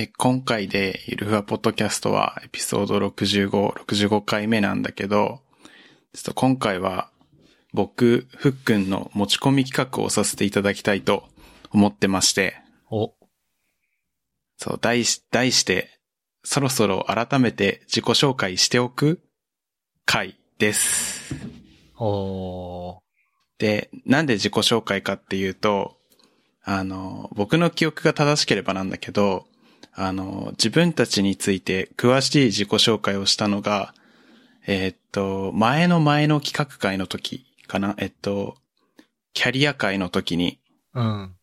え今回でゆるふわポッドキャストはエピソード65、65回目なんだけど、ちょっと今回は僕、ふっくんの持ち込み企画をさせていただきたいと思ってまして、お、そう、題し、題して、そろそろ改めて自己紹介しておく回です。おー、で、なんで自己紹介かっていうと、あの、僕の記憶が正しければなんだけど、あの、自分たちについて詳しい自己紹介をしたのが、えーっと、前の前の企画会の時かな？えっと、キャリア会の時に、うん。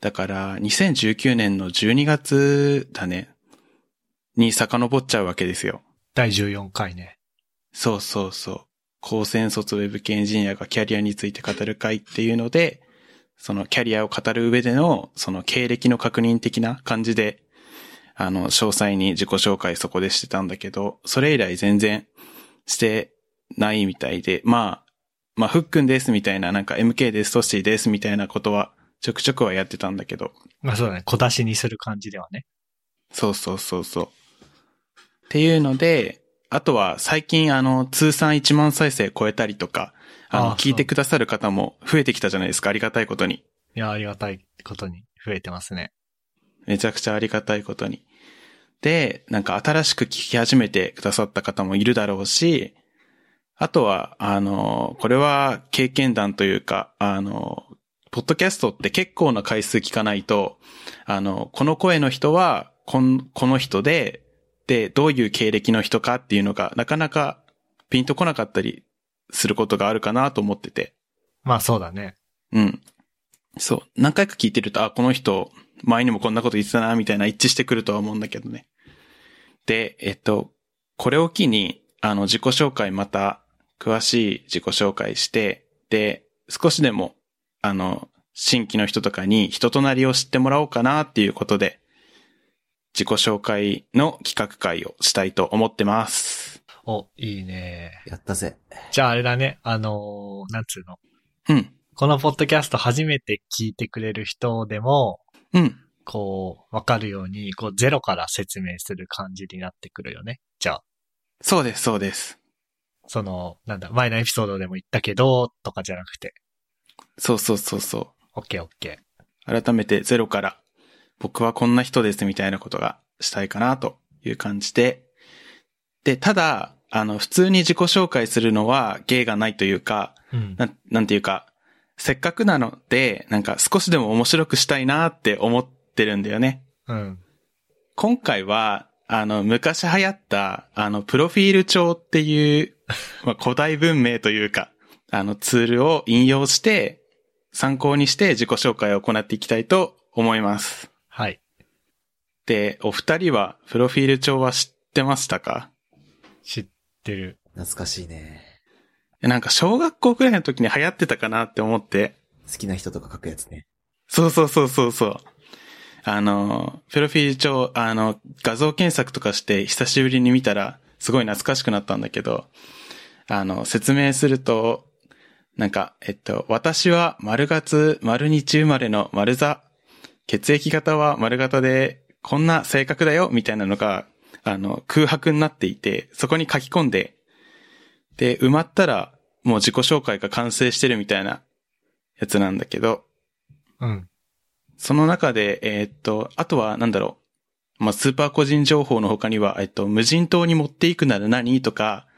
だから、2019年の12月だね、に遡っちゃうわけですよ。第14回ね。そうそうそう。高専卒ウェブ系エンジニアがキャリアについて語る会っていうので、そのキャリアを語る上での、その経歴の確認的な感じで、あの、詳細に自己紹介そこでしてたんだけど、それ以来全然してないみたいで、まあ、まあ、ふっくんですみたいな、なんか MK です、トッシーですみたいなことは、ちょくちょくはやってたんだけど、まあそうだね。小出しにする感じではね。そうそうそうそう。っていうので、あとは最近あの、通算1万再生超えたりとか、あの、ああ聞いてくださる方も増えてきたじゃないですか、ありがたいことに。いや、ありがたいことに増えてますね。めちゃくちゃありがたいことに。で、なんか新しく聞き始めてくださった方もいるだろうし、あとは、あの、これは経験談というか、あの、ポッドキャストって結構な回数聞かないと、あの、この声の人は、こん、この人で、で、どういう経歴の人かっていうのが、なかなかピンとこなかったりすることがあるかなと思ってて。まあそうだね。うん。そう。何回か聞いてると、あ、この人、前にもこんなこと言ってたな、みたいな一致してくるとは思うんだけどね。で、えっと、これを機に、あの、自己紹介また、詳しい自己紹介して、で、少しでも、あの、新規の人とかに人となりを知ってもらおうかなっていうことで、自己紹介の企画会をしたいと思ってます。お、いいね。やったぜ。じゃああれだね。あのーなんつうの？うん。このポッドキャスト初めて聞いてくれる人でも、うん。こう、わかるように、こう、ゼロから説明する感じになってくるよね。じゃあ、そうです、そうです。その、なんだ、前のエピソードでも言ったけど、とかじゃなくて。そうそうそうそう。オッケーオッケー。改めてゼロから僕はこんな人ですみたいなことがしたいかなという感じで。で、ただ、あの、普通に自己紹介するのは芸がないというか、うん。なん、なんていうか、せっかくなので、なんか少しでも面白くしたいなって思ってるんだよね。うん。今回は、あの、昔流行った、あの、プロフィール帳っていう、まあ、古代文明というか、あの、ツールを引用して、参考にして自己紹介を行っていきたいと思います。はい。で、お二人は、プロフィール帳は知ってましたか？知ってる。懐かしいね。なんか、小学校くらいの時に流行ってたかなって思って。好きな人とか書くやつね。そうそうそうそうそう。あの、プロフィール帳、あの、画像検索とかして久しぶりに見たら、すごい懐かしくなったんだけど、あの、説明すると、なんか、えっと、私は丸月、丸日生まれの丸座。血液型は丸型で、こんな性格だよ、みたいなのが、あの、空白になっていて、そこに書き込んで、で、埋まったら、もう自己紹介が完成してるみたいなやつなんだけど、うん。その中で、えーっと、あとは、なんだろう。まあ、スーパー個人情報の他には、えっと、無人島に持っていくなら何とか、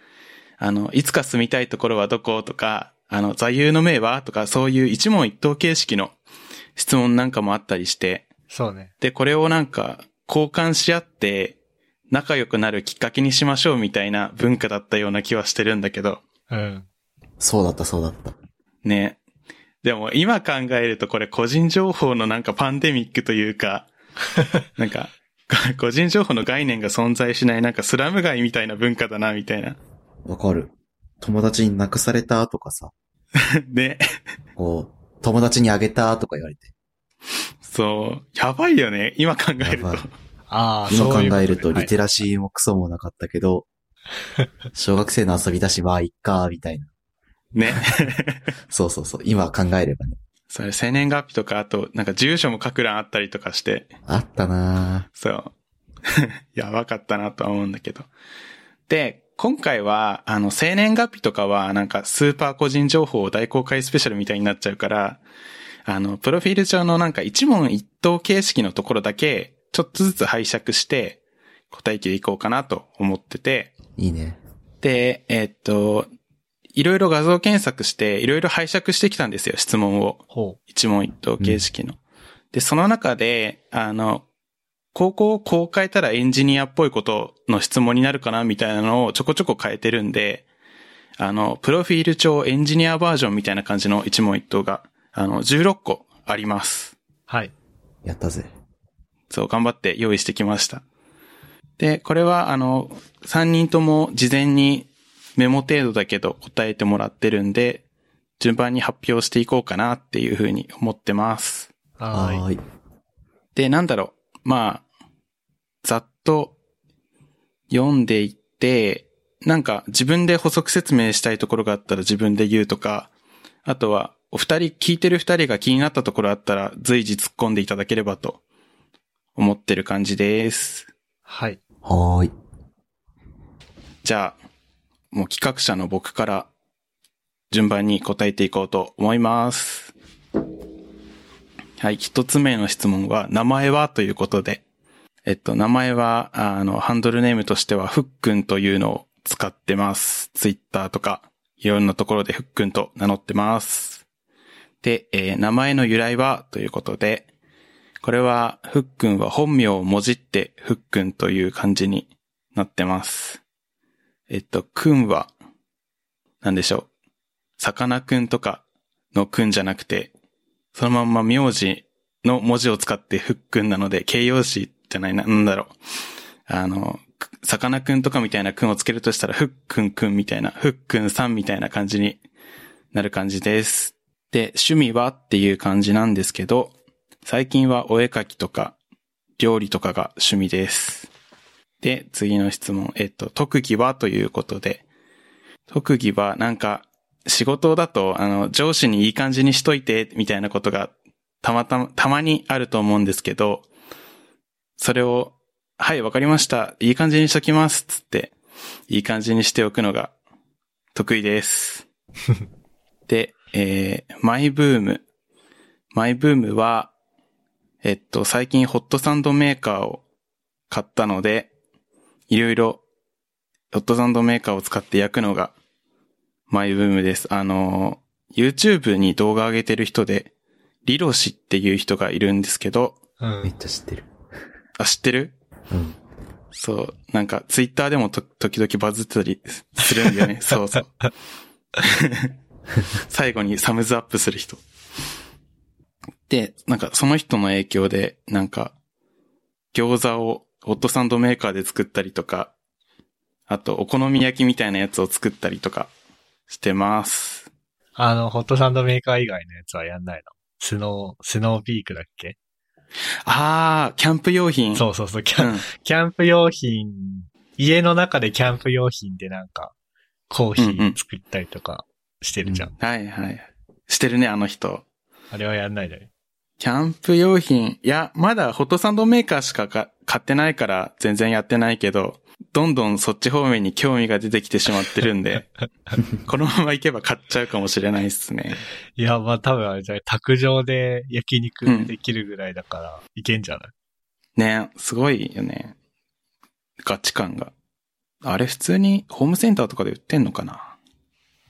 あの、いつか住みたいところはどことか、あの、座右の銘は？とか、そういう一問一答形式の質問なんかもあったりして、そうね。で、これをなんか、交換し合って、仲良くなるきっかけにしましょうみたいな文化だったような気はしてるんだけど、うん。そうだった、そうだった。ね。でも今考えるとこれ個人情報のなんかパンデミックというか、なんか、個人情報の概念が存在しないなんかスラム街みたいな文化だな、みたいな。わかる。友達になくされたとかさ、ね。こう、友達にあげたとか言われて。そう。やばいよね。今考えると。ああ、今考そういうことねえるとはいリテラシーもクソもなかったけど、小学生の遊びだし、まあ、いっか、みたいな。ね。そうそうそう。今考えればね。それ生年月日とか、あと、なんか住所も書く欄あったりとかして、あったなそう。やばかったなとは思うんだけど。で、今回は、あの、生年月日とかは、なんか、スーパー個人情報を大公開スペシャルみたいになっちゃうから、あの、プロフィール上のなんか一問一答形式のところだけ、ちょっとずつ拝借して、答えていこうかなと思ってて、いいね。で、えっと、いろいろ画像検索して、いろいろ拝借してきたんですよ、質問を。ほ一問一答形式の。で、その中で、あの、高校をこう変えたらエンジニアっぽいことの質問になるかなみたいなのをちょこちょこ変えてるんで、あの、プロフィール帳エンジニアバージョンみたいな感じの一問一答が、あの、16個あります。う。はい。やったぜ。そう、頑張って用意してきました。で、これは、あの、3人とも事前にメモ程度だけど答えてもらってるんで、順番に発表していこうかなっていうふうに思ってます。はい。で、なんだろう。まあ、ざっと読んでいって、なんか自分で補足説明したいところがあったら自分で言うとか、あとはお二人、聞いてる二人が気になったところあったら随時突っ込んでいただければと思ってる感じです。はい。はーい。じゃあ、もう企画者の僕から順番に答えていこうと思います。はい、一つ目の質問は、名前はということで、えっと、名前は、あの、ハンドルネームとしては、ふっくんというのを使ってます。ツイッターとか、いろんなところでふっくんと名乗ってます。で、えー名前の由来はということで、これは、ふっくんは本名をもじって、ふっくんという漢字になってます。えっと、くんは、なんでしょう。さかなクンとかのくんじゃなくて、そのまんま名字の文字を使ってふっくんなので、形容詞じゃないな、なんだろう。あの、さかなクンとかみたいなくんをつけるとしたら、ふっくんくんみたいな、ふっくんさんみたいな感じになる感じです。で、趣味はっていう感じなんですけど、最近はお絵描きとか、料理とかが趣味です。で、次の質問。えっと、特技はということで、特技はなんか、仕事だと、あの、上司にいい感じにしといて、みたいなことが、たまたま、たまにあると思うんですけど、それを、はい、わかりました。いい感じにしときます。つって、いい感じにしておくのが、得意です。で、えー、マイブーム。マイブームは、えっと、最近ホットサンドメーカーを買ったので、いろいろ、ホットサンドメーカーを使って焼くのが、マイブームです。あの、YouTube に動画上げてる人で、リロシっていう人がいるんですけど、うんめっ。ちゃ知ってる。あ、知ってる？うん。そう、なんか、ツイッターでもと時々バズってたりするんだよね。そうそう。最後にサムズアップする人。で、なんか、その人の影響で、なんか、餃子をホットサンドメーカーで作ったりとか、あと、お好み焼きみたいなやつを作ったりとかしてます。あの、ホットサンドメーカー以外のやつはやんないの？スノー、スノーピークだっけ？あー、キャンプ用品。そうそうそう、キャン、うん。キャンプ用品、家の中でキャンプ用品でなんか、コーヒうんうんー作ったりとかしてるじゃん。はいはい。してるね、あの人。あれはやんないのよ。キャンプ用品。いや、まだホットサンドメーカーしかか買ってないから全然やってないけど、どんどんそっち方面に興味が出てきてしまってるんで、このまま行けば買っちゃうかもしれないですね。いや、まあ多分あれじゃない、卓上で焼肉できるぐらいだから、いけんじゃない？ね、すごいよね。ガチ感が。あれ普通にホームセンターとかで売ってんのかな？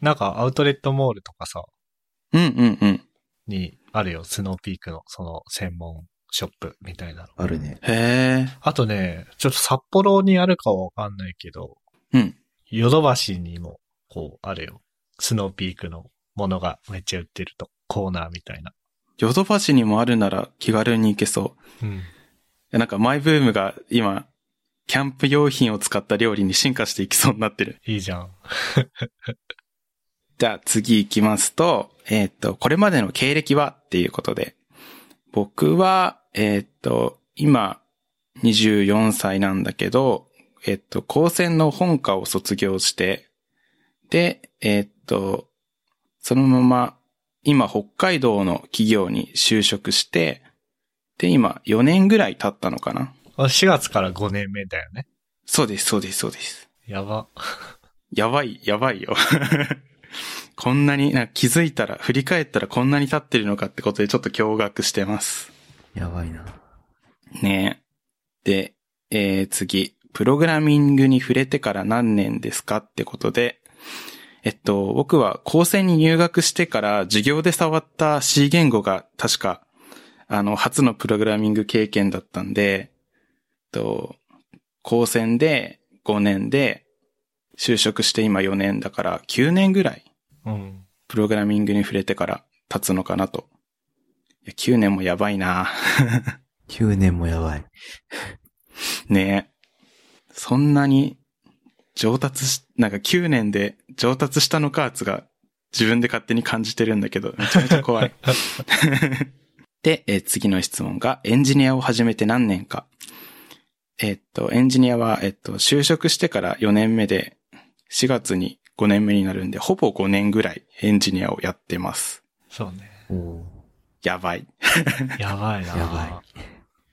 なんかアウトレットモールとかさ、うんうんうん。にあるよ、スノーピークのその専門ショップみたいなの。あるね。へえ。あとね、ちょっと札幌にあるかはわかんないけど、うん。ヨドバシにも、こう、あるよ。スノーピークのものがめっちゃ売ってると。コーナーみたいな。ヨドバシにもあるなら気軽に行けそう。うん。えなんかマイブームが今、キャンプ用品を使った料理に進化していきそうになってる。いいじゃん。じゃあ次行きますと、えっ、と、これまでの経歴はっていうことで、僕は、えっ、と、今、24歳なんだけど、えっ、と、高専の本科を卒業して、で、えっ、と、そのまま今北海道の企業に就職して、で、今4年ぐらい経ったのかなあ4月から5年目だよね。そうです、そうです、そうです。やば。やばい、やばいよ。こんなに、な気づいたら、振り返ったらこんなに経ってるのかってことでちょっと驚愕してます。やばいな。ねで、えー、次。プログラミングに触れてから何年ですかってことで、えっと、僕は高専に入学してから授業で触った C 言語が確か、あの、初のプログラミング経験だったんで、えっと、高専で5年で就職して今4年だから9年ぐらいうん。プログラミングに触れてから経つのかなと。いや、9年もやばいな 9年もやばい。ねえ。そんなに上達し、なんか9年で上達したのかつが自分で勝手に感じてるんだけど、めちゃめちゃ怖い。で、えー次の質問が、エンジニアを始めて何年か。えっと、エンジニアは、えっと、就職してから4年目で、4月に5年目になるんで、ほぼ5年ぐらいエンジニアをやってます。そうね。やばい。やばいな。やば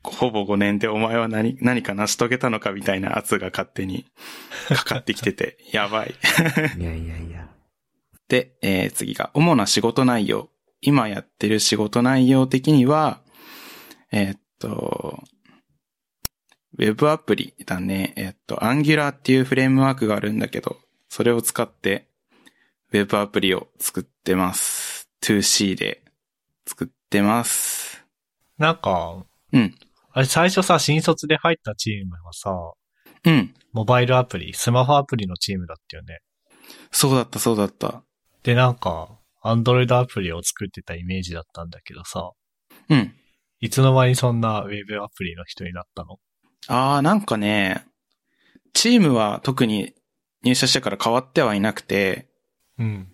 ほぼ5年でお前は何、何か成し遂げたのかみたいな圧が勝手にかかってきてて、やばい。いやいやいや。で、えー次が、主な仕事内容。今やってる仕事内容的には、えーっと、ウェブアプリだね。えーっと、Angular っていうフレームワークがあるんだけど、それを使って、ウェブアプリを作ってます。2C で作ってます。なんか、うん。あれ最初さ、新卒で入ったチームはさ、うん。モバイルアプリ、スマホアプリのチームだったよね。そうだった、そうだった。で、なんか、アンドロイドアプリを作ってたイメージだったんだけどさ、うん。いつの間にそんなウェブアプリの人になったの？あー、なんかね、チームは特に入社してから変わってはいなくて、うん。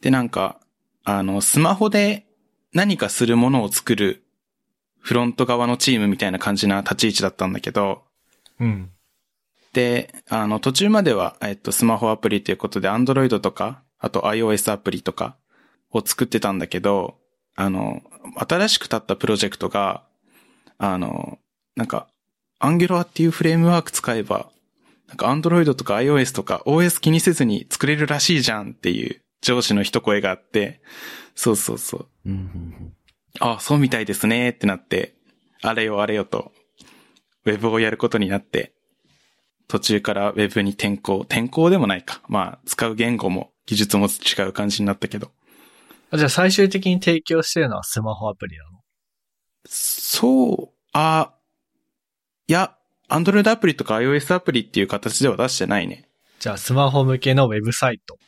で、なんか、あの、スマホで何かするものを作るフロント側のチームみたいな感じな立ち位置だったんだけど、うん。で、あの、途中までは、えっと、スマホアプリということで、Android とか、あと iOS アプリとかを作ってたんだけど、あの、新しく立ったプロジェクトが、あの、なんか、Angular っていうフレームワーク使えば、なんか Android とか iOS とか OS 気にせずに作れるらしいじゃんっていう上司の一声があって、そうそうそう。うんうんあ、そうみたいですねってなって、あれよあれよと、ウェブをやることになって、途中からウェブに転校、転校でもないか。まあ、使う言語も技術も違う感じになったけど。あじゃあ最終的に提供してるのはスマホアプリなの？そう、あ、いや、Android アプリとか iOS アプリっていう形では出してないね。じゃあスマホ向けのウェブサイト。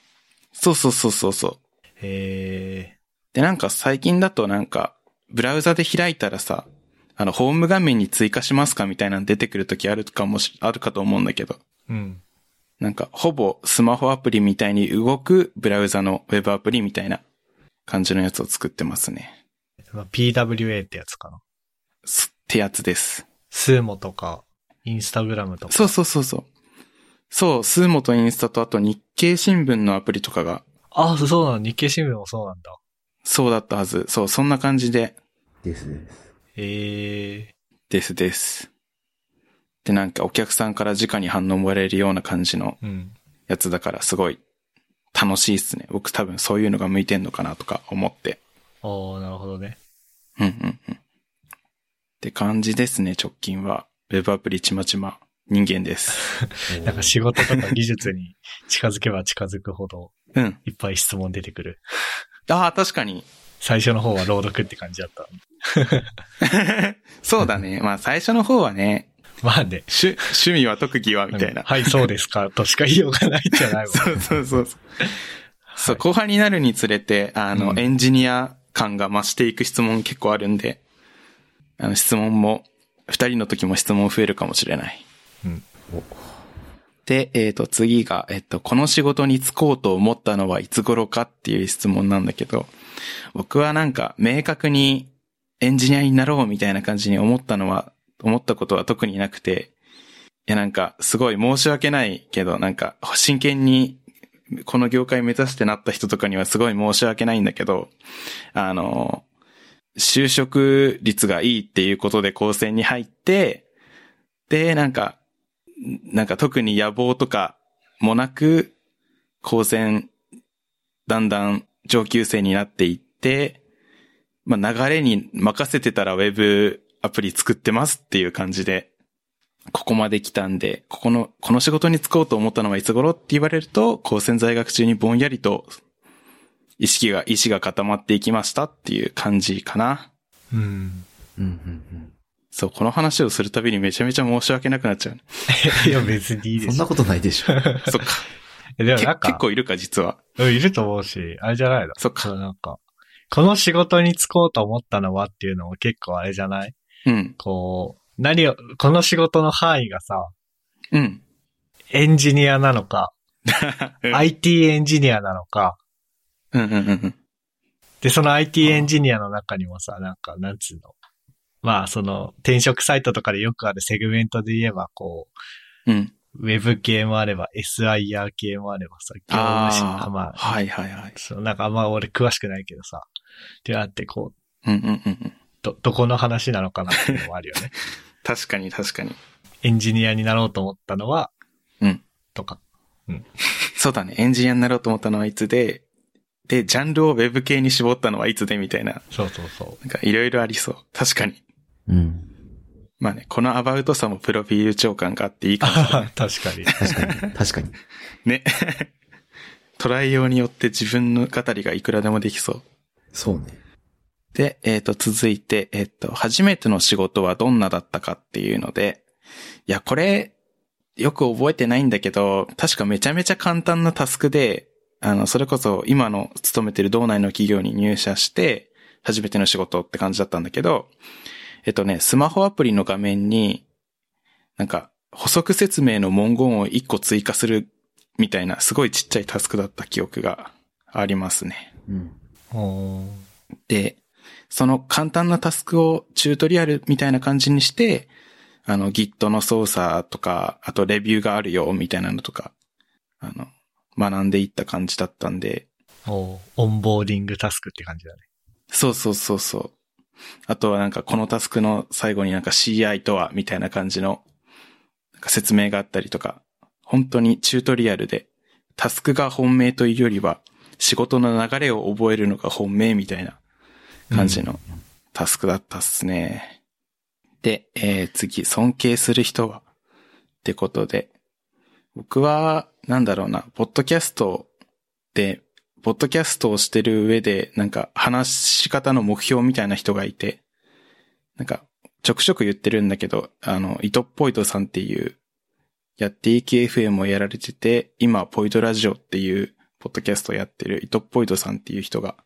そうそうそうそうそう。へで、なんか最近だとなんか、ブラウザで開いたらさ、あの、ホーム画面に追加しますかみたいなの出てくるときあるかもし、あるかと思うんだけど、ー。うん。なんか、ほぼスマホアプリみたいに動くブラウザのウェブアプリみたいな感じのやつを作ってますね。まあ PWA ってやつかな。すってやつです。スーモとか、インスタグラムとか。そうそうそうそう。そう、スーモとインスタとあと日経新聞のアプリとかが、あ、そうなの。日経新聞もそうなんだ。そうだったはず。そう、そんな感じで、ですです。へえですです。で、なんかお客さんから直に反応もらえるような感じのー。うん。やつだからすごい楽しいっすね。僕多分そういうのが向いてんのかなとか思って。おー、なるほどね。うんうんうん。って感じですね、直近は。ウェブアプリちまちま人間です。なんか仕事とか技術に近づけば近づくほど、うん。いっぱい質問出てくる。ああ、確かに。最初の方は朗読って感じだった。そうだね。まあ最初の方はね、まあね。趣、趣味は特技はみたいな。はい、そうですか、としか言いようがないんじゃないもん。そうそうそうそう。そう、後半になるにつれて、あの、うんエンジニア感が増していく質問結構あるんで、あの、質問も、二人の時も質問増えるかもしれない。うん。で、えっ、と、次が、えっ、と、この仕事に就こうと思ったのはいつ頃かっていう質問なんだけど、僕はなんか、明確にエンジニアになろうみたいな感じに思ったのは、思ったことは特になくて、いやなんか、すごい申し訳ないけど、なんか、真剣にこの業界目指してなった人とかにはすごい申し訳ないんだけど、あの、就職率がいいっていうことで高専に入って、で、なんか、なんか特に野望とかもなく、高専、だんだん上級生になっていって、まあ流れに任せてたらウェブアプリ作ってますっていう感じで、ここまで来たんで、ここの、この仕事に就こうと思ったのはいつ頃って言われると、高専在学中にぼんやりと、意識が、意志が固まっていきましたっていう感じかな。うん。うんうんうん。そう、この話をするたびにめちゃめちゃ申し訳なくなっちゃう。いや、別にいいですそんなことないでしょ。そっか。でもけなんか、結構いるか、実は。うんいると思うし、あれじゃないのそっかなんか、この仕事に就こうと思ったのはっていうのも結構あれじゃない？うん。こう、何を、この仕事の範囲がさ、うん。エンジニアなのか、うん IT エンジニアなのか、うんうんうんうん。で、その IT エンジニアの中にもさ、なんか、なんつうの？まあ、その、転職サイトとかでよくあるセグメントで言えば、こうん。う、ウェブ系もあれば、SIR 系もあればさ、業務しああ、まあ、はいはいはい。そう、なんかあんま俺詳しくないけどさ、であって、こう、うんうんうんうん。ど、どこの話なのかなっていうのもあるよね。確かに確かに。エンジニアになろうと思ったのは、うん。とか。そうだね。エンジニアになろうと思ったのはいつで、で、ジャンルをウェブ系に絞ったのはいつでみたいな。そうそうそなんかいろいろありそう。確かに。うん。まあね、このアバウトさもプロフィール長官があっていいう。かもしれない。確かに。確かに。確かに。ね。捉えようによって自分の語りがいくらでもできそう。そうね。で、えっ、と、続いて、えっ、と、初めての仕事はどんなだったかっていうので、いや、これ、よく覚えてないんだけど、確かめちゃめちゃ簡単なタスクで、あの、それこそ今の勤めてる道内の企業に入社して、初めての仕事って感じだったんだけど、えっとね、スマホアプリの画面に、なんか、補足説明の文言を1個追加するみたいな、すごいちっちゃいタスクだった記憶がありますね。うん。で、その簡単なタスクをチュートリアルみたいな感じにして、あの Git の操作とか、あとレビューがあるよみたいなのとか、あの、学んでいった感じだったんで、おーオンボーディングタスクって感じだね。そうそうそうそう。あとはなんかこのタスクの最後になんか CI とはみたいな感じのなんか説明があったりとか、本当にチュートリアルでタスクが本命というよりは仕事の流れを覚えるのが本命みたいな感じのタスクだったっすね。で、えー次、尊敬する人はってことで、僕は、なんだろうな、ポッドキャストで、ポッドキャストをしてる上で、なんか話し方の目標みたいな人がいて、なんか、ちょくちょく言ってるんだけど、あの、イトッポイドさんっていう、やっていき FM をやられてて、今、ポイドラジオっていう、ポッドキャストをやってるイトッポイドさんっていう人が、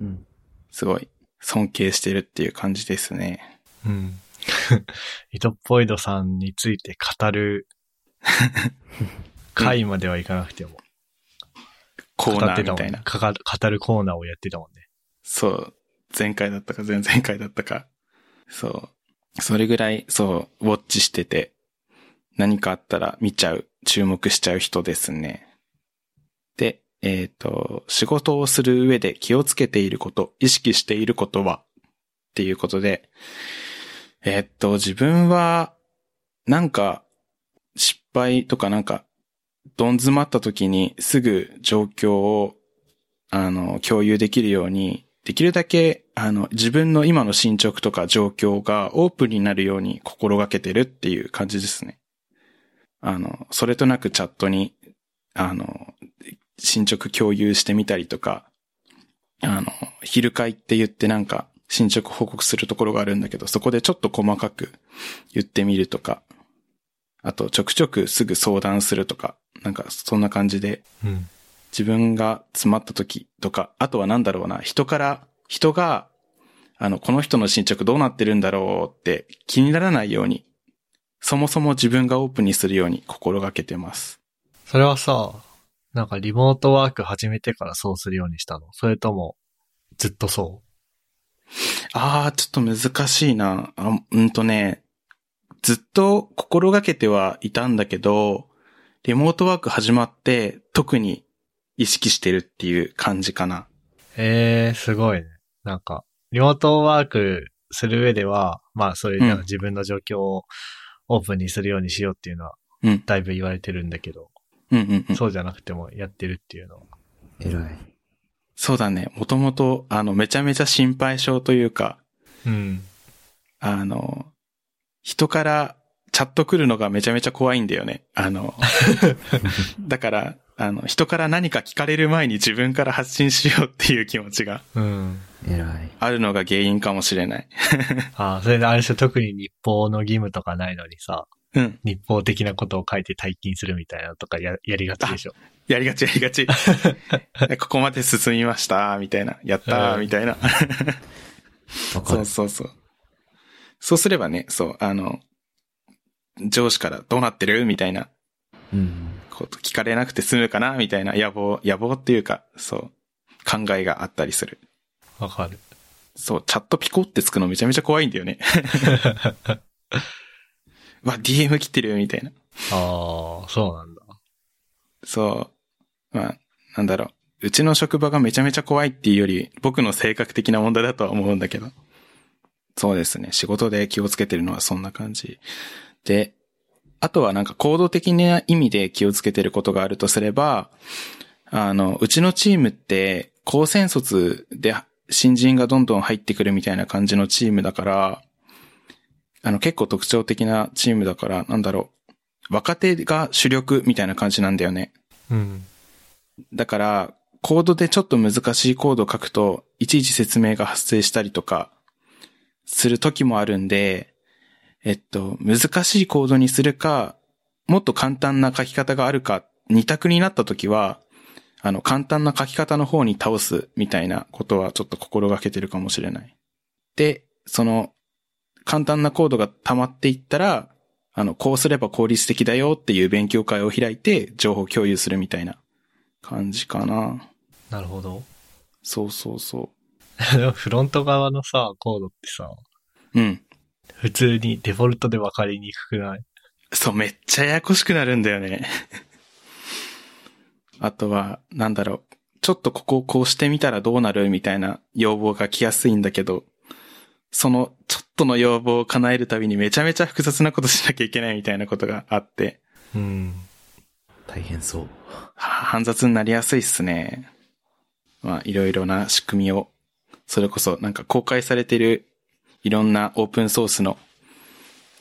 うん。すごい、尊敬してるっていう感じですね。うん。イトポイドさんについて語る 回まではいかなくても。コーナーみたいな。かか語るコーナーをやってたもんね。そう。前回だったか前々回だったか。そう。それぐらい、そう、ウォッチしてて、何かあったら見ちゃう、注目しちゃう人ですね。で、えっ、と、仕事をする上で気をつけていること、意識していることは、っていうことで、えっ、と、自分は、なんか、失敗とかなんか、どん詰まった時にすぐ状況をあの、共有できるように、できるだけ、あの、自分の今の進捗とか状況がオープンになるように心がけてるっていう感じですね。あの、それとなくチャットに、あの、進捗共有してみたりとか、あの、昼会って言ってなんか進捗報告するところがあるんだけど、そこでちょっと細かく言ってみるとか、あとちょくちょくすぐ相談するとか、なんかそんな感じでうん。自分が詰まった時とか、あとはなんだろうな、人から、人が、あの、この人の進捗どうなってるんだろうって気にならないように、そもそも自分がオープンにするように心がけてます。それはさ、なんかリモートワーク始めてからそうするようにしたの？それとも、ずっとそあー、ちょっと難しいな。あうんとね、ずっと心がけてはいたんだけど、リモートワーク始まって特に意識してるっていう感じかな。ええー、すごいね。なんか、リモートワークする上では、まあそういううん自分の状況をオープンにするようにしようっていうのは、うん。だいぶ言われてるんだけど、うんうんうん。そうじゃなくてもやってるっていうのは。偉い。そうだね。もともと、あの、めちゃめちゃ心配性というか、うん。あの、人からチャット来るのがめちゃめちゃ怖いんだよね。あの、だから、あの、人から何か聞かれる前に自分から発信しようっていう気持ちがうん。偉い。あるのが原因かもしれない。ああ、それであれでしょ、特に日報の義務とかないのにさ、うん。日報的なことを書いて退勤するみたいなのとかややりがちでしょ。やりがちやりがち。ここまで進みました、みたいな。やったみたいな。そうる。そうそう。そうすればね、そう、あの、上司からどうなってる？みたいなうん。こと聞かれなくて済むかな？みたいな野望、野望っていうか、そう、考えがあったりする。わかる。そう、チャットピコってつくのめちゃめちゃ怖いんだよね。わ、DM 来てる？みたいな。ああ、そうなんだ。そう。まあ、なんだろう。うちの職場がめちゃめちゃ怖いっていうより、僕の性格的な問題だとは思うんだけど。そうですね。仕事で気をつけてるのはそんな感じ。で、あとはなんか行動的な意味で気をつけてることがあるとすれば、あの、うちのチームって、高専卒で新人がどんどん入ってくるみたいな感じのチームだから、あの、結構特徴的なチームだから、なんだろう。若手が主力みたいな感じなんだよね。うん。だから、コードでちょっと難しいコードを書くと、いちいち説明が発生したりとか、する時もあるんで、えっと、難しいコードにするか、もっと簡単な書き方があるか、二択になった時は、あの、簡単な書き方の方に倒すみたいなことはちょっと心がけてるかもしれない。で、その、簡単なコードが溜まっていったら、あの、こうすれば効率的だよっていう勉強会を開いて、情報共有するみたいな感じかな。なるほど。そうそうそで もフロント側のさ、コードってさ、う。うん。普通にデフォルトで分かりにくくない？そう、めっちゃややこしくなるんだよね。あとは、なんだろう。ちょっとここをこうしてみたらどうなるみたいな要望が来やすいんだけど、そのちょっとの要望を叶えるたびにめちゃめちゃ複雑なことしなきゃいけないみたいなことがあって、うん。大変そう。は煩雑になりやすいっすね。まあ、いろいろな仕組みを、それこそなんか公開されてるいろんなオープンソースの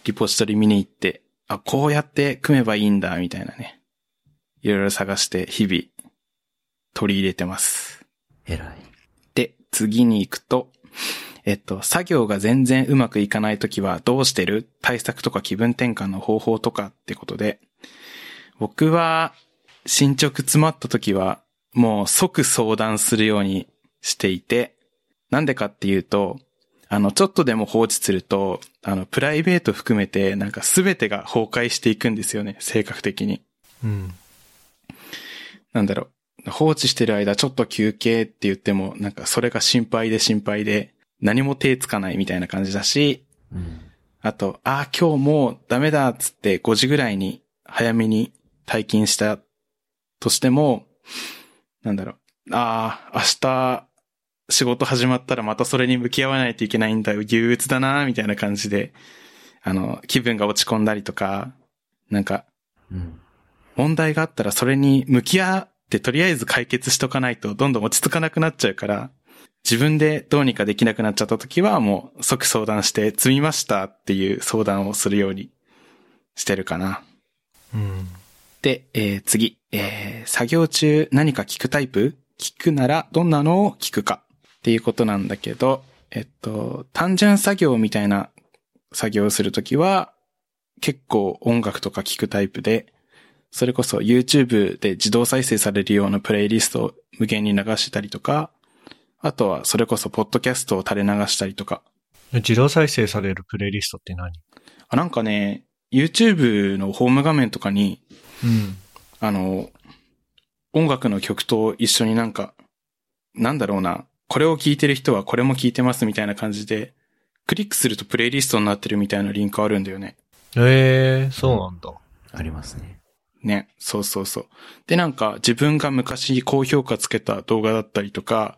リポジトリ見に行って、あ、こうやって組めばいいんだ、みたいなね。いろいろ探して日々取り入れてます。偉い。で、次に行くと、えっと、作業が全然うまくいかないときはどうしてる？対策とか気分転換の方法とかってことで、僕は進捗詰まったときはもう即相談するようにしていて、なんでかっていうと、あの、ちょっとでも放置すると、あの、プライベート含めてなんか全てが崩壊していくんですよね、性格的に。うん。なんだろう、放置してる間ちょっと休憩って言っても、なんかそれが心配で心配で、何も手つかないみたいな感じだし、うん。ああと、ああ、今日もうダメだっつって5時ぐらいに早めに退勤したとしても、なんだろう、ああ、明日仕事始まったらまたそれに向き合わないといけないんだよ、憂鬱だな、みたいな感じで、あの、気分が落ち込んだりとか、なんか、うん。問題があったらそれに向き合ってとりあえず解決しとかないとどんどん落ち着かなくなっちゃうから、自分でどうにかできなくなっちゃった時はもう即相談して積みましたっていう相談をするようにしてるかな。うん。で、えー次、えー作業中何か聞くタイプ？聞くならどんなのを聞くかっていうことなんだけど、えっと、単純作業みたいな作業をするときは結構音楽とか聞くタイプで、それこそ YouTube で自動再生されるようなプレイリストを無限に流したりとか、あとはそれこそポッドキャストを垂れ流したりとか、自動再生されるプレイリストって何？あ、なんかね、YouTube のホーム画面とかにうん。あの、音楽の曲と一緒になんか、なんだろうな、これを聴いてる人はこれも聴いてますみたいな感じで、クリックするとプレイリストになってるみたいなリンクあるんだよね。ええー、そうなんだ。ありますね。ね。そうそうそう。で、なんか自分が昔高評価つけた動画だったりとか、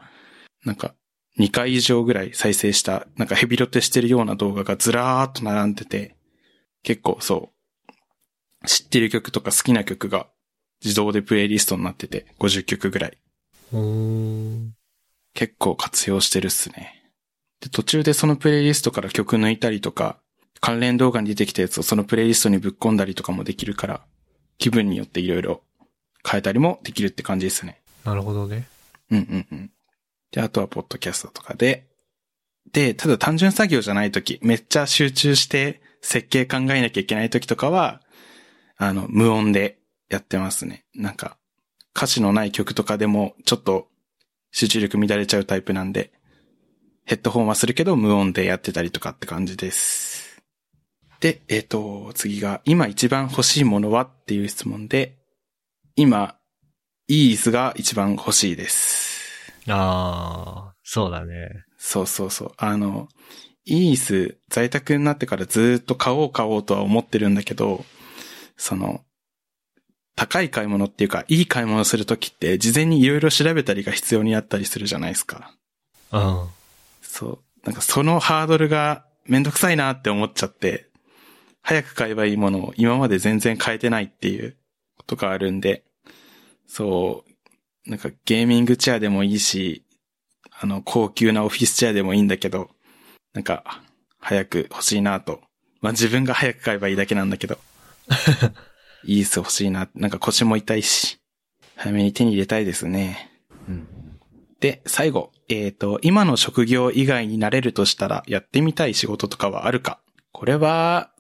なんか2回以上ぐらい再生した、なんかヘビロテしてるような動画がずらーっと並んでて、結構そう、知ってる曲とか好きな曲が自動でプレイリストになってて、50曲ぐらい。ん。結構活用してるっすね。で、途中でそのプレイリストから曲抜いたりとか、関連動画に出てきたやつをそのプレイリストにぶっ込んだりとかもできるから、気分によっていろいろ変えたりもできるって感じですね。なるほどね。うんうんうん。で、あとはポッドキャストとかで。で、ただ単純作業じゃないとき、めっちゃ集中して設計考えなきゃいけないときとかは、あの、無音でやってますね。なんか、歌詞のない曲とかでもちょっと集中力乱れちゃうタイプなんで、ヘッドホンはするけど無音でやってたりとかって感じです。で、えっ、と、次が、今一番欲しいものはっていう質問で、今、いい椅子が一番欲しいです。ああ、そうだね。そうそうそう。あの、いい椅子、在宅になってからずーっと買おう買おうとは思ってるんだけど、その、高い買い物っていうか、いい買い物するときって、事前にいろいろ調べたりが必要になったりするじゃないですか。うん。そう。なんかそのハードルがめんどくさいなって思っちゃって、早く買えばいいものを今まで全然買えてないっていうことがあるんで、そう、なんかゲーミングチェアでもいいし、あの、高級なオフィスチェアでもいいんだけど、なんか、早く欲しいなと。まあ、自分が早く買えばいいだけなんだけど。いい椅子欲しいな。なんか腰も痛いし、早めに手に入れたいですね。うん。で、最後。えっ、と、今の職業以外になれるとしたら、やってみたい仕事とかはあるか？これは、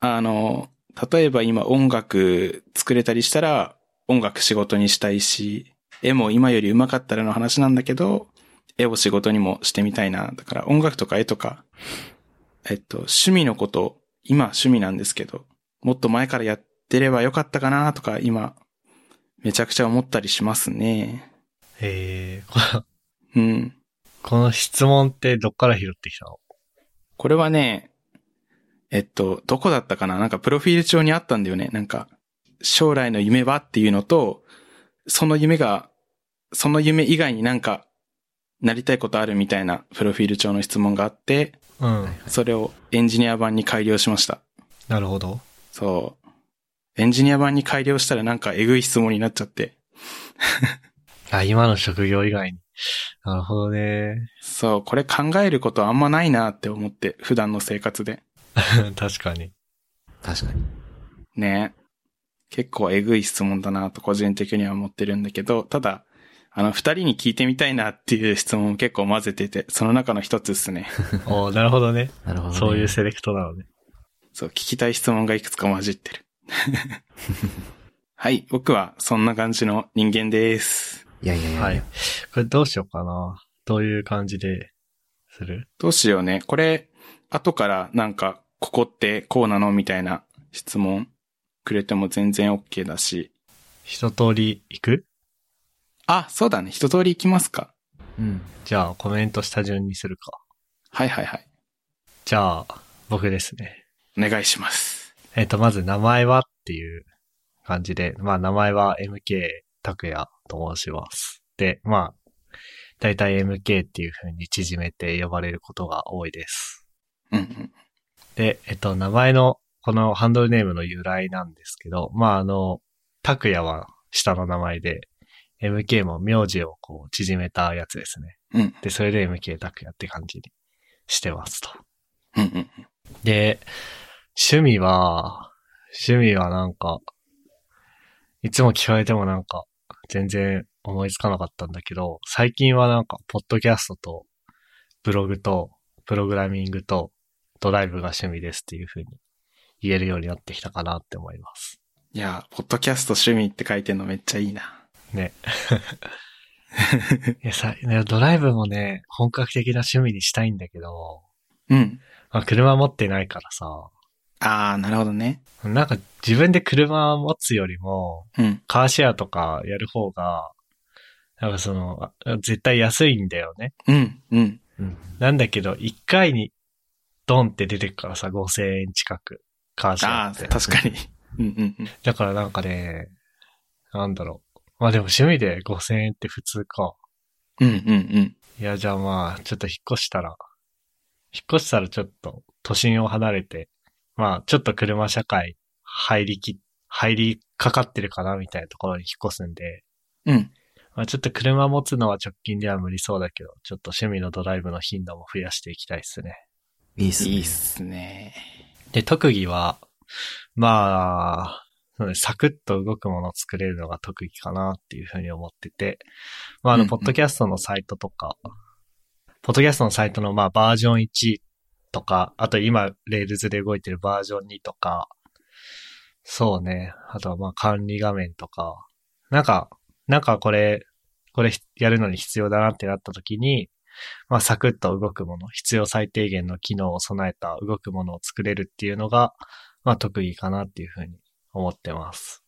あの、例えば今音楽作れたりしたら、音楽仕事にしたいし、絵も今より上手かったらの話なんだけど、絵を仕事にもしてみたいな。だから音楽とか絵とか、えっと、趣味のこと、今趣味なんですけど、もっと前からやってればよかったかなとか、今、めちゃくちゃ思ったりしますね。えー、こうん。この質問ってどっから拾ってきたの？これはね、えっと、どこだったかな？なんかプロフィール帳にあったんだよね。なんか、将来の夢はっていうのと、その夢が、その夢以外になんか、なりたいことあるみたいなプロフィール帳の質問があって、うん。それをエンジニア版に改良しました。なるほど。そう。エンジニア版に改良したらなんかえぐい質問になっちゃって。あ、今の職業以外に。なるほどね。そう、これ考えることあんまないなって思って、普段の生活で。確かに。確かに。ね結構えぐい質問だなと個人的には思ってるんだけど、ただ、あの、二人に聞いてみたいなっていう質問も結構混ぜてて、その中の一つですね。おーなるほどね。なるほど、ね。そういうセレクトなのね。そう、聞きたい質問がいくつか混じってる。はい、僕はそんな感じの人間です。いやいやいやはい。これどうしようかな。どういう感じでする？どうしようね。これ、後からなんか、ここってこうなの？みたいな質問くれても全然 OK だし。一通り行く？あ、そうだね。一通り行きますか。うん。じゃあコメントした順にするか。はいはいはい。じゃあ、僕ですね。お願いします。えっ、と、まず名前はっていう感じで、まあ名前は MK 拓也と申します。で、まあ、だいたい MK っていう風に縮めて呼ばれることが多いです。で、えっと、名前の、このハンドルネームの由来なんですけど、まああの、拓也は下の名前で、MK も名字をこう縮めたやつですね。で、それで MK 拓也って感じにしてますと。で、趣味は、趣味はなんか、いつも聞かれてもなんか、全然思いつかなかったんだけど、最近はなんか、ポッドキャストと、ブログと、プログラミングと、ドライブが趣味ですっていう風に言えるようになってきたかなって思います。いや、ポッドキャスト趣味って書いてんのめっちゃいいな。ね。いやさ、ねドライブもね、本格的な趣味にしたいんだけど、うん。まあ、車持ってないからさ、あー、なるほどね。なんか自分で車持つよりも、うん。カーシェアとかやる方が、なんかその、あ絶対安いんだよね。うん。うん。うん。なんだけど、1回にドンって出てくからさ、5000円近く。カーシェアあってー、。確かに。うんうんうん。だからなんかね、なんだろう。まあでも趣味で5000円って普通か。うんうんうん。いや、じゃあまあ、ちょっと引っ越したら、引っ越したらちょっと都心を離れて、まあ、ちょっと車社会入りき、入りかかってるかなみたいなところに引っ越すんで、うん。まあちょっと車持つのは直近では無理そうだけど、ちょっと趣味のドライブの頻度も増やしていきたいですね。いいっすね。いいっすね。で、特技は、まあ、サクッと動くものを作れるのが特技かなっていうふうに思ってて、まあ、あの、うんうんポッドキャストのサイトとか、ポッドキャストのサイトの、まあ、バージョン1とか、あと今、 Rails で動いてるバージョン2とか、そうね、あとはまあ、管理画面とか、なんか、なんかこれ、これやるのに必要だなってなった時に、まあ、サクッと動くもの、必要最低限の機能を備えた動くものを作れるっていうのが、まあ、特技かなっていうふうに思ってます。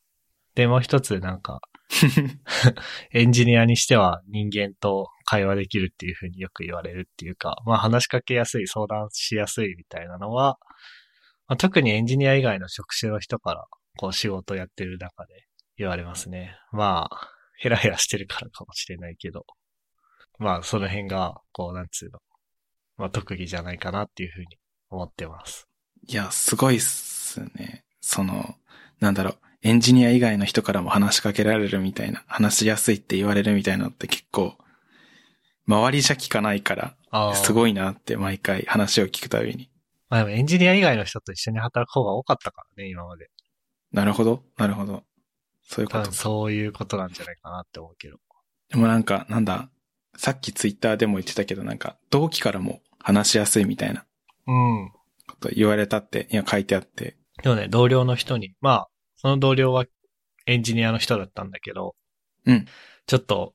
で、もう一つなんか、エンジニアにしては人間と会話できるっていうふうによく言われるっていうか、まあ話しかけやすい、相談しやすいみたいなのは、まあ、特にエンジニア以外の職種の人からこう仕事やってる中で言われますね。まあ、ヘラヘラしてるからかもしれないけど、まあその辺が、こうなんつうの、まあ特技じゃないかなっていうふうに思ってます。いや、すごいっすね。その、なんだろう、エンジニア以外の人からも話しかけられるみたいな、話しやすいって言われるみたいなのって結構、周りじゃ聞かないから、あすごいなって毎回話を聞くたびに。まあでもエンジニア以外の人と一緒に働く方が多かったからね、今まで。なるほど、なるほど。そういうこと。そういうことなんじゃないかなって思うけど。でもなんか、なんだ、さっきツイッターでも言ってたけどなんか、同期からも話しやすいみたいなうん。こと言われたって、いや書いてあって。でもね、同僚の人に、まあ、その同僚はエンジニアの人だったんだけど、うん。ちょっと、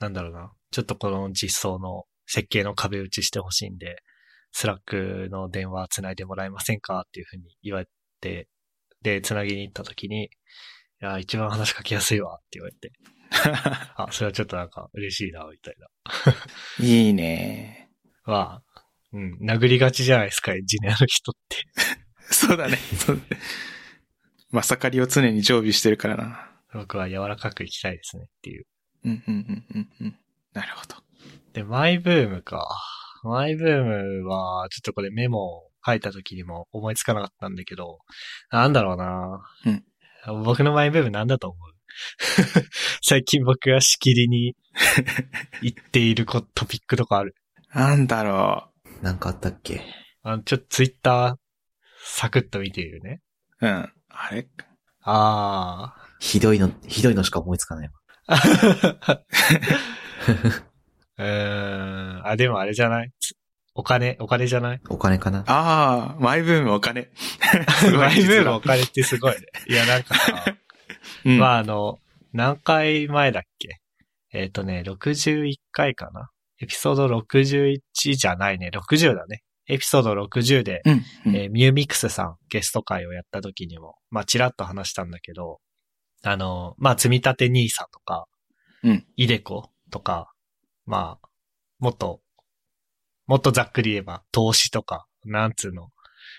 なんだろうな、ちょっとこの実装の設計の壁打ちしてほしいんで、 Slack の電話つないでもらえませんかっていうふうに言われて、で、つなぎに行った時に、いや、一番話しかけやすいわって言われて、あ、それはちょっとなんか嬉しいな、みたいな。いいね。まあ、うん、殴りがちじゃないですか、エンジニアの人って。そうだね。そうだねまさかりを常に常備してるからな。僕は柔らかくいきたいですねっていう。うん、うん、うん、うん、うん。なるほど。で、マイブームか。マイブームは、ちょっとこれメモを書いた時にも思いつかなかったんだけど、なんだろうな、うん僕のマイブームなんだと思う 最近僕がしきりに 言っているこトピックとかある。なんだろなんかあったっけ？あのちょっとツイッター、サクッと見ているね。う。うん。あれ？あひどいの、ひどいのしか思いつかないわ。あ。うーん。あ、でもあれじゃない？つお金、お金じゃない？お金かな？ああ、マイブームお金。マイブームお金ってすごいね。いや、なんかさ、うん。まあ、あの、何回前だっけ？えっ、とね、61回かな？エピソード61じゃないね、60だね。エピソード60で、うん。うんえーミューミックスさんゲスト会をやった時にも、まあ、ちらっと話したんだけど、あの、まあ、積み立て NISA とか、うん。イデコとか、まあ、もっと、もっとざっくり言えば、投資とか、なんつうの、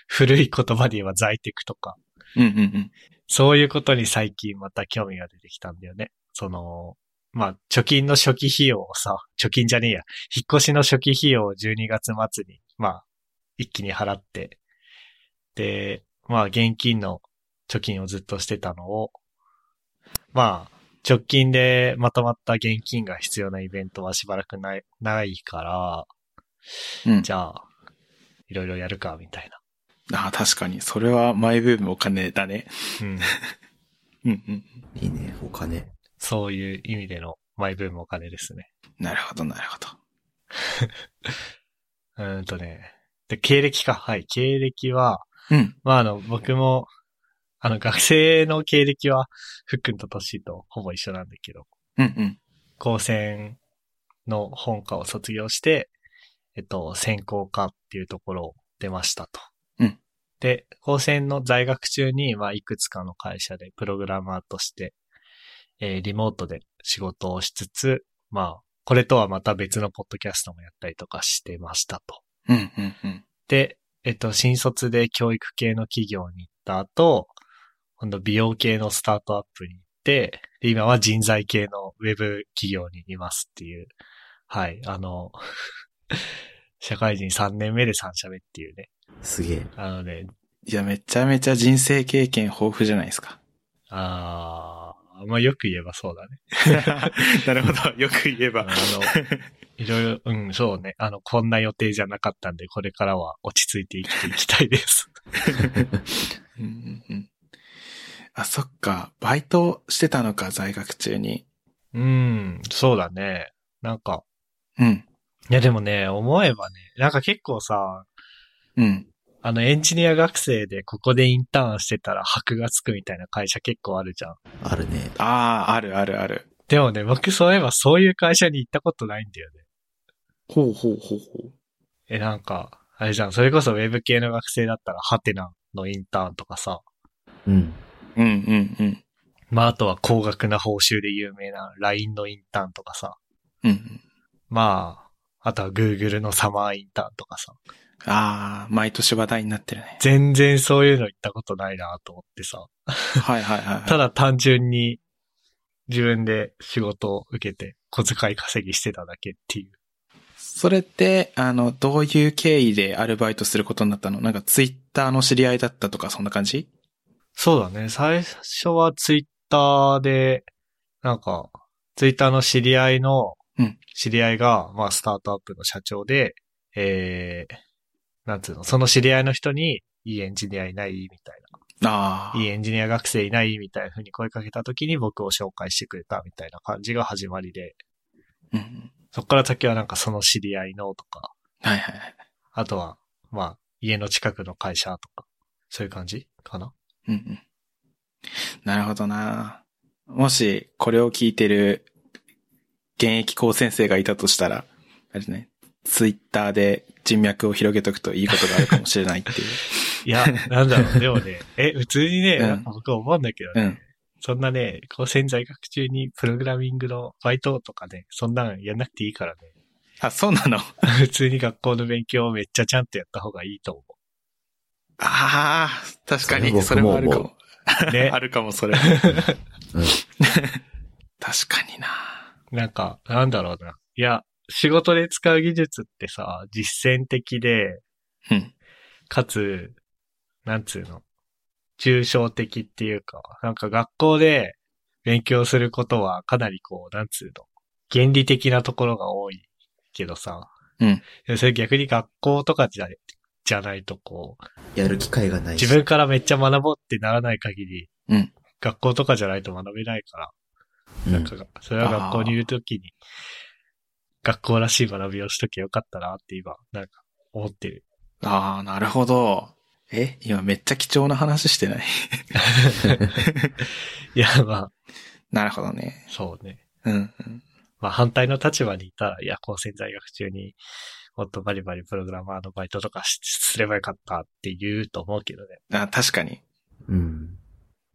古い言葉で言えば在テクとか、うん、うん、うん。そういうことに最近また興味が出てきたんだよね。その、まあ、貯金の初期費用をさ、貯金じゃねえや、引っ越しの初期費用を12月末に、まあ、一気に払って、で、まあ、現金の貯金をずっとしてたのを、まあ、直近でまとまった現金が必要なイベントはしばらくない、ないから、うん。じゃあ、いろいろやるか、みたいああ、確かに。それはマイブームお金だね。な。うん。うん、うん。いいね、お金。そういう意味でのマイブームお金ですね。なるほど、なるほど。うーんとね。で、経歴か。はい。経歴は、うん。まあ、あの、僕も、あの、学生の経歴は、ふっくんとトッシーとほぼ一緒なんだけど、うん、うん。高専の本科を卒業して、えっと、専攻科っていうところを出ましたと。うん。で、高専の在学中に、まあ、いくつかの会社でプログラマーとして、えーリモートで仕事をしつつ、まあ、これとはまた別のポッドキャストもやったりとかしてましたと。うん、うん、うん。で、えっと、新卒で教育系の企業に行った後、今度美容系のスタートアップに行って、で、今は人材系のウェブ企業にいますっていう、はい、あの、社会人3年目で3社目っていうね。すげえ。あのね、いや、めちゃめちゃ人生経験豊富じゃないですか。あー、まあよく言えばそうだね。なるほど。よく言えばあ。の、いろいろ、うん、そうね。あの、こんな予定じゃなかったんで、これからは落ち着いて生きていきたいです。うんうんうんあ、そっか。バイトしてたのか、在学中に。うん、そうだね。なんか、うん。いやでもね、思えばね、なんか結構さ、うん。あのエンジニア学生でここでインターンしてたら箔がつくみたいな会社結構あるじゃん。あるね。ああ、あるあるある。でもね、僕そういえばそういう会社に行ったことないんだよね。ほうほうほうほう。え、なんか、あれじゃん、それこそウェブ系の学生だったらハテナのインターンとかさ、うん。うんうんうん。まああとは高額な報酬で有名な LINE のインターンとかさ、うん。まあ、あとは Google のサマーインターンとかさ、ああ、毎年話題になってるね。全然そういうの行ったことないなと思ってさ、はいはいはいはい。ただ単純に自分で仕事を受けて小遣い稼ぎしてただけっていう。それって、あの、どういう経緯でアルバイトすることになったの？なんかツイッターの知り合いだったとか、そんな感じ？そうだね。最初はツイッターで、なんか、ツイッターの知り合いのうん、知り合いが、まあ、スタートアップの社長で、えー、なんつうの、その知り合いの人に、いいエンジニアいないみたいああ。な。いいエンジニア学生いないみたいな風に声かけた時に僕を紹介してくれたみたいな感じが始まりで、うん。そっから先はなんかその知り合いのとか、はいはいはい。あとは、まあ、家の近くの会社とか、そういう感じかなうんうん。なるほどな。もし、これを聞いてる、現役高先生がいたとしたら、あれね、ツイッターで人脈を広げとくといいことがあるかもしれないっていう。いや、なんだろう、でもね、え、普通にね、僕思うんだけどね、うん。そんなね、高専在学中にプログラミングのバイトとかね、そんなんやんなくていいからね。あ、そうなの？普通に学校の勉強をめっちゃちゃんとやった方がいいと思ああ、確かに、そそれ僕もれもあるかも。う。ね あ。るかも、それ。うん。確かにな。なんか、なんだろうな。いや、仕事で使う技術ってさ、実践的で、うん。かつ、なんつうの、抽象的っていうか、なんか学校で勉強することはかなりこう、なんつうの、原理的なところが多いけどさ、うん。でそれ逆に学校とかじゃ、じゃないとこう、やる機会がないし。自分からめっちゃ学ぼうってならない限り、うん学校とかじゃないと学べないから、うんなんか、それは学校にいるときに、学校らしい学びをしときゃよかったなって今、なんか思ってる。ああ、なるほど。え今めっちゃ貴重な話してない？いや、まあ、なるほどね。そうね。うん、うん。まあ反対の立場にいたら、いや、高専在学中にもっとバリバリプログラマーのバイトとかしすればよかったって言うと思うけどね。あ確かに。うん。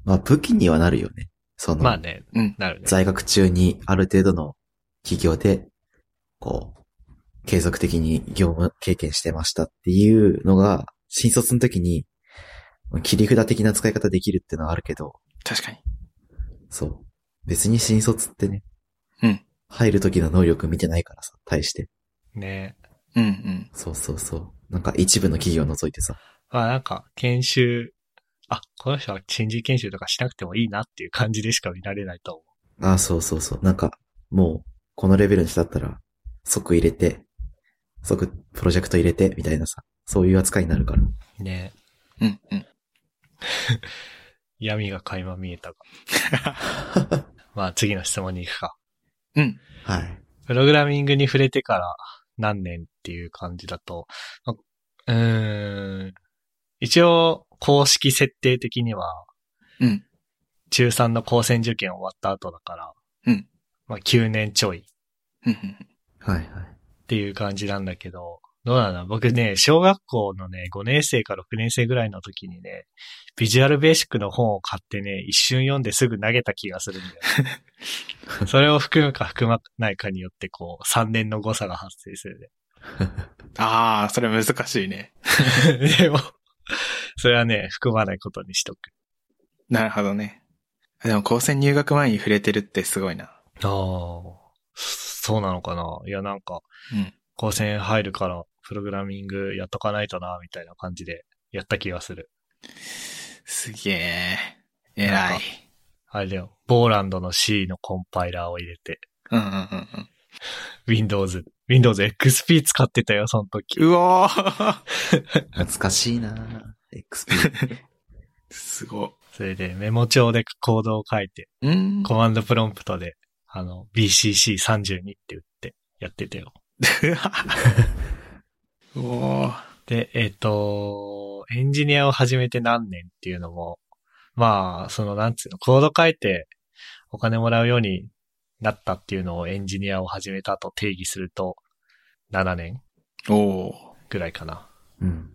まあ、武器にはなるよね。その、まあね、うん。なるね。在学中にある程度の企業で、こう、継続的に業務経験してましたっていうのが、新卒の時に、切り札的な使い方できるっていうのはあるけど、確かに。そう。別に新卒ってね、うん。入る時の能力見てないからさ、対して。ねうん、うん。そうそうそう。なんか一部の企業を除いてさ。まあなんか、研修、あ、この人は新人研修とかしなくてもいいなっていう感じでしか見られないと思ああ、そうそうそう。なんか、もう、このレベルにしたったら、即入れて、即プロジェクト入れて、みたいなさ、そういう扱いになるから。う。ねうん、うん。闇が垣間見えたが。まあ次の質問に行くか。うん。はい。プログラミングに触れてから何年っていう感じだと、まうーん、一応公式設定的には、うん。中3の高専受験終わった後だから、うん。まあ9年ちょいうんうんはいはい。っていう感じなんだけど、どうなんだ？僕ね、小学校のね、5年生か6年生ぐらいの時にね、ビジュアルベーシックの本を買ってね、一瞬読んですぐ投げた気がするんだよね。それを含むか含まないかによって、こう、3年の誤差が発生する ああ、それ難しいね。ね。でも、それはね、含まないことにしとく。なるほどね。でも高専入学前に触れてるってすごいな。ああ、そうなのかな？いや、なんか、うん。高専入るから、プログラミングやっとかないとな、みたいな感じで、やった気がする。すげえ。偉い。あれだよ、ボーランドの C のコンパイラーを入れて、うんうんうん。Windows、Windows XP 使ってたよ、その時。うおー懐かしいな XP。すご。それでメモ帳でコードを書いて、うん。コマンドプロンプトで、あの、BCC32 って打ってやってたよ。う おーで、えっ、と、エンジニアを始めて何年っていうのも、まあ、その、なんつうの、コード書いてお金もらうようになったっていうのをエンジニアを始めたと定義すると、7年ぐらいかな。うん。うん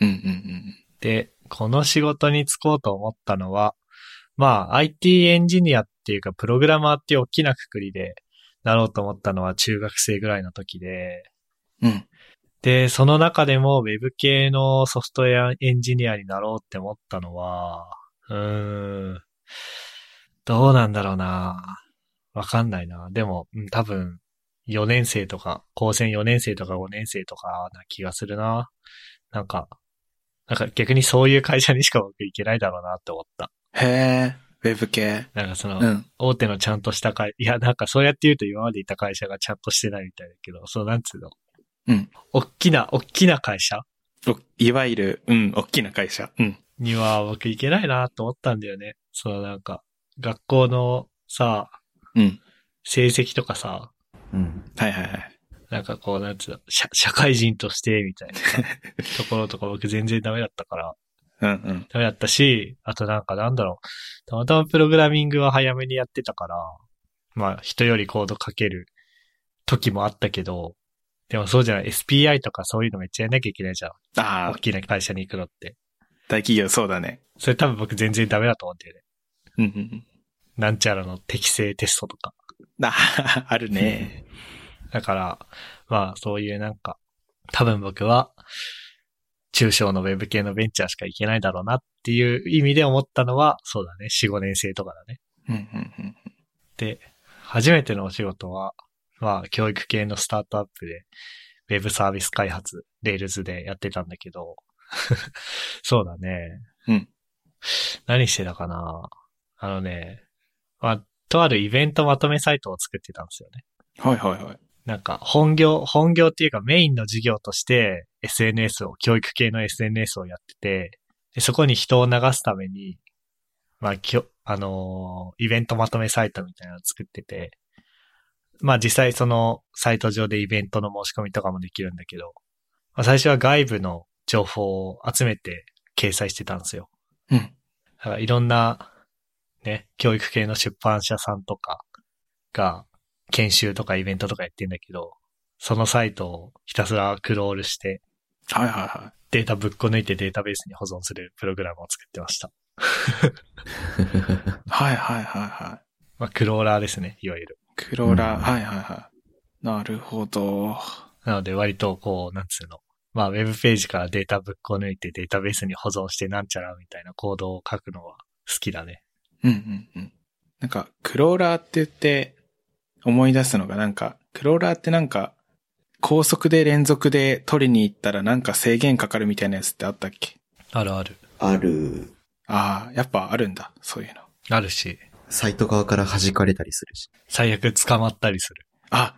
うんうん。で、この仕事に就こうと思ったのは、まあ、IT エンジニアっていうか、プログラマーっていう大きなくくりでなろうと思ったのは中学生ぐらいの時で、うん。で、その中でも Web 系のソフトウェアエンジニアになろうって思ったのは、うーん、どうなんだろうなわかんないな。でも、うん多分、4年生とか、高専4年生とか5年生とかな気がするな。なんか、なんか逆にそういう会社にしか僕行けないだろうなって思った。へえ、ウェブ系。なんかその、うん。大手のちゃんとした会、いや、なんかそうやって言うと今までいた会社がちゃんとしてないみたいだけど、そうなんつうの？うん。大きな、大きな会社？おいわゆる、うん、大きな会社。うん。には僕行けないなと思ったんだよね。そのなんか、学校のさ、うん。成績とかさ、うん。はいはいはい。なんかこう、なんつうの、社社会人として、みたいなさ ところとか僕全然ダメだったから、うんうん。ダメだったし、あとなんかなんだろう、たまたまプログラミングは早めにやってたから、まあ人よりコード書ける時もあったけど、でもそうじゃない、SPI とかそういうのめっちゃやんなきゃいけないじゃん。ああ、大きな会社に行くのって。大企業そうだね。それ多分僕全然ダメだと思うんだよね。うんうんうん。なんちゃらの適正テストとか。ああ、あるね。だから、まあそういうなんか、多分僕は、中小のウェブ系のベンチャーしか行けないだろうなっていう意味で思ったのは、そうだね、4、5年生とかだね。うんうんうん。で、初めてのお仕事は、まあ教育系のスタートアップで、ウェブサービス開発、 Rails でやってたんだけど、そうだね。うん。何してたかな？あのね、まあ、とあるイベントまとめサイトを作ってたんですよね。はいはいはい。なんか、本業、本業っていうかメインの事業として SNS を、教育系の SNS をやってて、でそこに人を流すために、まあ、きょ、あのーイベントまとめサイトみたいなのを作ってて、まあ実際そのサイト上でイベントの申し込みとかもできるんだけど、まあ、最初は外部の情報を集めて掲載してたんですよ。うん。だからいろんな、ね、教育系の出版社さんとかが、研修とかイベントとかやってんだけど、そのサイトをひたすらクロールして、はいはいはい。データぶっこ抜いてデータベースに保存するプログラムを作ってました。はいはいはいはい。まあ、クローラーですね、いわゆる。クローラー、うんはいはいはい。なるほど。なので割とこう、なんつうの。まあ、ウェブページからデータぶっこ抜いてデータベースに保存してなんちゃらみたいなコードを書くのは好きだね。うんうんうん。なんか、クローラーって言って思い出すのがなんか、クローラーってなんか、高速で連続で取りに行ったらなんか制限かかるみたいなやつってあったっけ？あるある。ある。ああ、やっぱあるんだ。そういうの。あるし、サイト側から弾かれたりするし。最悪捕まったりする。あ、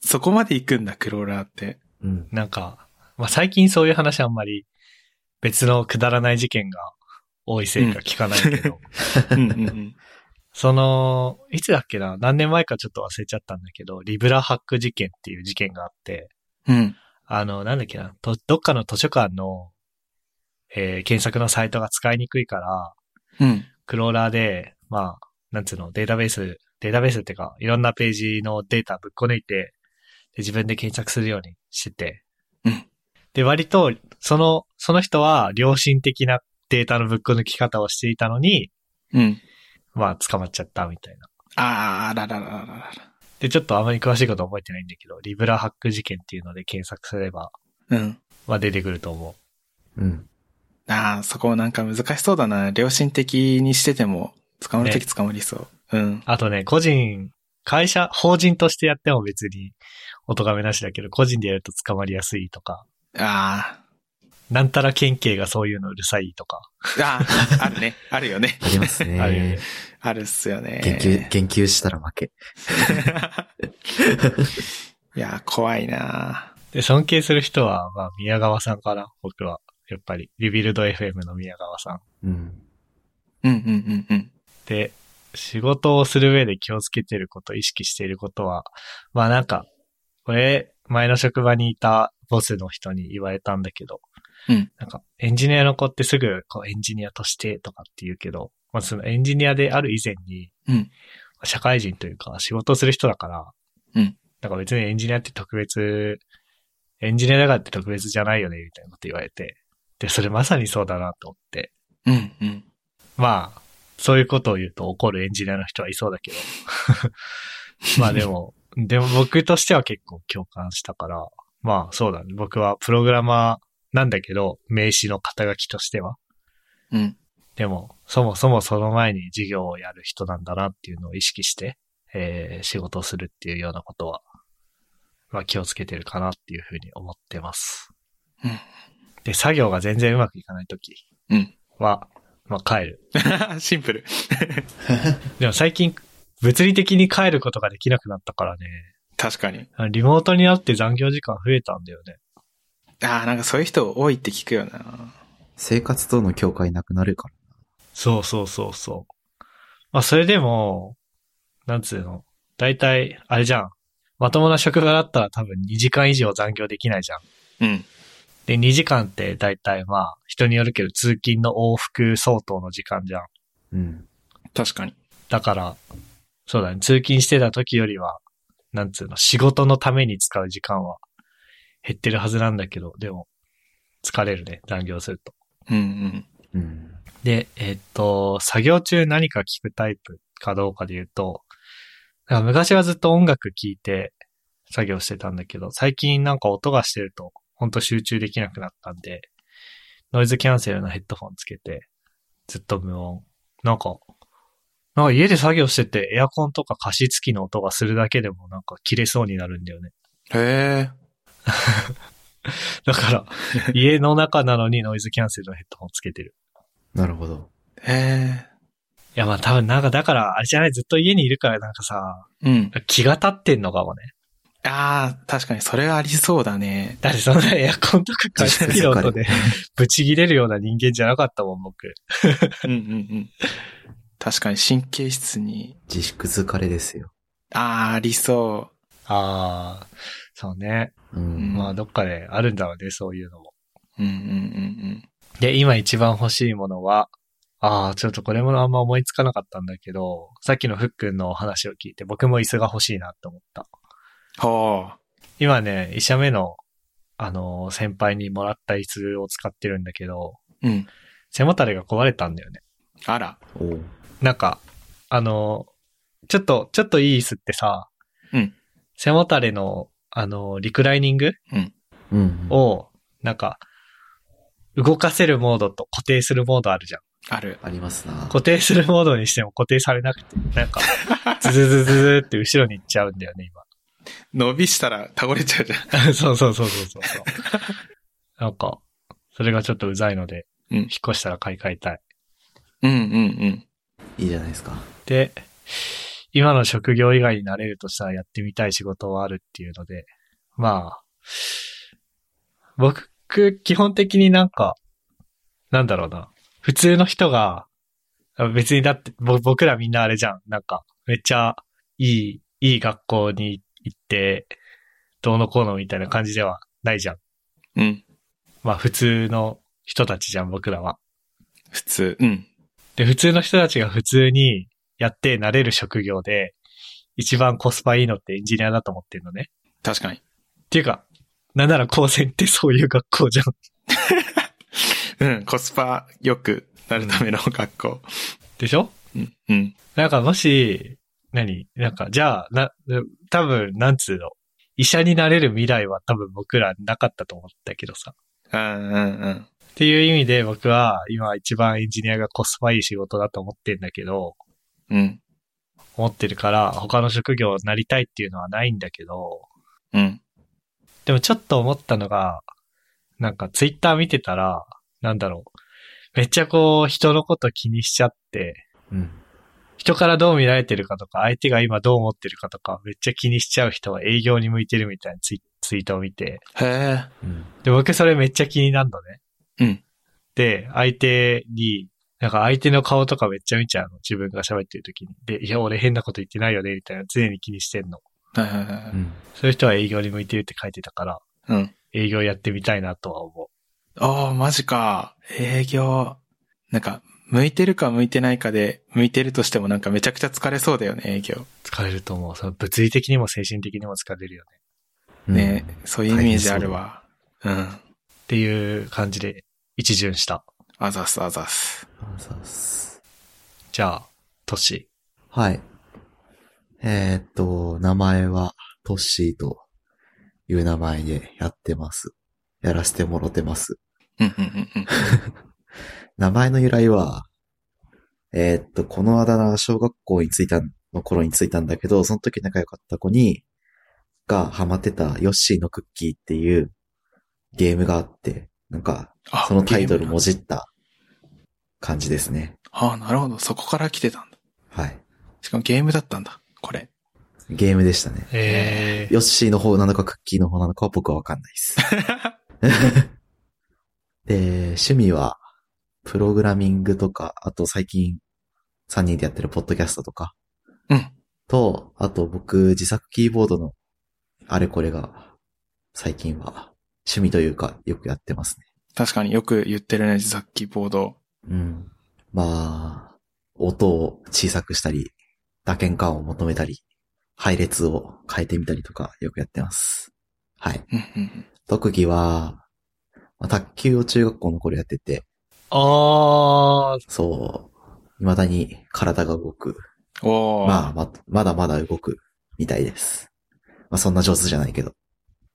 そこまで行くんだ、クローラーって。うん。なんか、まあ、最近そういう話あんまり別のくだらない事件が多いせいか聞かないけど、うんうんうん。その、いつだっけな？何年前かちょっと忘れちゃったんだけど、リブラハック事件っていう事件があって、うん。あの、なんだっけな、とどっかの図書館の、えー検索のサイトが使いにくいから、うん。クローラーで、まあ、なんつうの、データベース、データベースっていうか、いろんなページのデータぶっこ抜いて、で自分で検索するようにしてて、うんで、割と、その、その人は良心的なデータのぶっこ抜き方をしていたのに、うん。まあ、捕まっちゃったみたいな。ああ、らららららら。で、ちょっとあまり詳しいこと覚えてないんだけど、リブラハック事件っていうので検索すれば、うん。まあ出てくると思う。うん。ああ、そこなんか難しそうだな。良心的にしてても、捕まるとき捕まりそう。うん。あとね、個人、会社、法人としてやっても別に、お咎めなしだけど、個人でやると捕まりやすいとか、あなんたら県警がそういうのうるさいとか、あ、ああ、あるね。あるよね。ありますね。あるよね。あるっすよね。言及、言及したら負け。いや、怖いなで、尊敬する人は、まあ、宮川さんかな、僕は。やっぱり、リビルド FM の宮川さん。うん。うんうんうんうん。で、仕事をする上で気をつけてること、意識していることは、まあなんか、これ、前の職場にいたボスの人に言われたんだけど、うんなんか、エンジニアの子ってすぐ、こう、エンジニアとしてとかって言うけど、まあそのエンジニアである以前に、うん社会人というか、仕事をする人だから、うんだから別にエンジニアって特別、エンジニアだからって特別じゃないよね、みたいなこと言われて。で、それまさにそうだなと思って。うんうん。まあ、そういうことを言うと怒るエンジニアの人はいそうだけど。まあでも、でも僕としては結構共感したから、まあそうだね。僕はプログラマーなんだけど、名詞の肩書きとしては。うん。でも、そもそもその前に授業をやる人なんだなっていうのを意識して、えー仕事をするっていうようなことは、まあ気をつけてるかなっていうふうに思ってます。うんで、作業が全然うまくいかないときうん。は、まあ帰る。シンプル。でも最近、物理的に帰ることができなくなったからね。確かに。リモートになって残業時間増えたんだよね。ああ、なんかそういう人多いって聞くよな。生活との境界なくなるから。そうそうそうそう。まあそれでも、なんつうの、だいたい、あれじゃん。まともな職場だったら多分2時間以上残業できないじゃん。うん。で、2時間ってだいたいまあ、人によるけど通勤の往復相当の時間じゃん。うん。確かに。だから、そうだね、通勤してた時よりは、なんつうの、仕事のために使う時間は減ってるはずなんだけど、でも、疲れるね、残業すると。うんうん。うん。で、えっと、作業中何か聞くタイプかどうかで言うと、昔はずっと音楽聴いて作業してたんだけど、最近なんか音がしてると、ほんと集中できなくなったんで、ノイズキャンセルのヘッドフォンつけて、ずっと無音。なんか、なんか家で作業しててエアコンとか加湿器の音がするだけでもなんか切れそうになるんだよね。へえ。だから、家の中なのにノイズキャンセルのヘッドホンつけてる。なるほど。へえ。いやまあ多分なんかだから、あれじゃない、ずっと家にいるからなんかさ、うん。気が立ってんのかもね。ああ、確かにそれはありそうだね。だってそんなエアコンとか加湿器の音でブチ切れるような人間じゃなかったもん、僕。うんうんうん。確かに神経質に。自粛疲れですよ。ああ、ありそああ、そうね。うん。まあどっかであるんだろうね、そういうのも。う。うんうんうんで、今一番欲しいものは、ああ、ちょっとこれもあんま思いつかなかったんだけど、さっきのふっくんのお話を聞いて僕も椅子が欲しいなって思った。うん。ほ今ね、医者目の、あのー先輩にもらった椅子を使ってるんだけど、う。うん。背もたれが壊れたんだよね。あら。おうなんか、あのーちょっと、ちょっといい椅子ってさ、うん背もたれの、あのーリクライニングうん。を、なんか、動かせるモードと固定するモードあるじゃん。ある。ありますな。固定するモードにしても固定されなくて、なんか、ズズズズズって後ろに行っちゃうんだよね、伸びしたら倒れちゃうじゃん。今。そうそうそうそうそうそう。なんか、それがちょっとうざいので、うん引っ越したら買い替えたい。うんうんうん。いいじゃないですか。で、今の職業以外になれるとしたらやってみたい仕事はあるっていうので、まあ、僕、基本的になんか、なんだろうな。普通の人が、あ別にだって、ぼ僕らみんなあれじゃん。なんか、めっちゃいい、いい学校に行って、どうのこうのみたいな感じではないじゃん。うん。まあ普通の人たちじゃん、僕らは。普通。うん。で、普通の人たちが普通にやってなれる職業で、一番コスパいいのってエンジニアだと思ってるのね。確かに。っていうか、なんなら高専ってそういう学校じゃん。うん。コスパ良くなるための学校。でしょ？うん。うん。なんかもし、何？なんか、じゃあ、な、多分、なんつうの？医者になれる未来は多分僕らなかったと思ったけどさ。うんうんうん。っていう意味で僕は今一番エンジニアがコスパいい仕事だと思ってんだけど、うん。思ってるから他の職業になりたいっていうのはないんだけど、うん。でもちょっと思ったのが、なんかツイッター見てたら、なんだろう。めっちゃこう人のこと気にしちゃって、うん。人からどう見られてるかとか、相手が今どう思ってるかとか、めっちゃ気にしちゃう人は営業に向いてるみたいなツイツイートを見て、へえ。うん。で、僕それめっちゃ気になるのね。うん。で、相手に、なんか相手の顔とかめっちゃ見ちゃうの？自分が喋ってる時に。で、いや、俺変なこと言ってないよね、みたいな常に気にしてんの。はいはいはい。うん。そういう人は営業に向いてるって書いてたから、うん。営業やってみたいなとは思う。ああ、マジか。営業。なんか、向いてるか向いてないかで、向いてるとしてもなんかめちゃくちゃ疲れそうだよね、営業。疲れると思う。その物理的にも精神的にも疲れるよね。ね、そういうイメージあるわ。うん。っていう感じで一巡した。あざすあざす。あざっすじゃあ、トシ。はい。えーっと、名前はトッシーという名前でやってます。やらせてもろてます。うんうんうんうん。名前の由来は、えーっと、このあだ名は小学校に着いた、の頃についたんだけど、その時仲良かった子に、がハマってたヨッシーのクッキーっていうゲームがあって、なんか、あそのタイトルもじった感じですね。ああ、なるほど。そこから来てたんだ。はい。しかもゲームだったんだ。これ。ゲームでしたね。えー、ヨッシーの方なのかクッキーの方なのかは僕はわかんないです。で、趣味は、プログラミングとか、あと最近3人でやってるポッドキャストとか、うん。と、あと僕自作キーボードのあれこれが最近は趣味というかよくやってますね。確かによく言ってるね、自作キーボード。うん。まあ、音を小さくしたり、打鍵感を求めたり、配列を変えてみたりとかよくやってます。はい。特技は、まあ、卓球を中学校の頃やってて、あー、そう、未だに体が動く。おー。まあ、ま、まだまだ動くみたいです。まあ、そんな上手じゃないけど。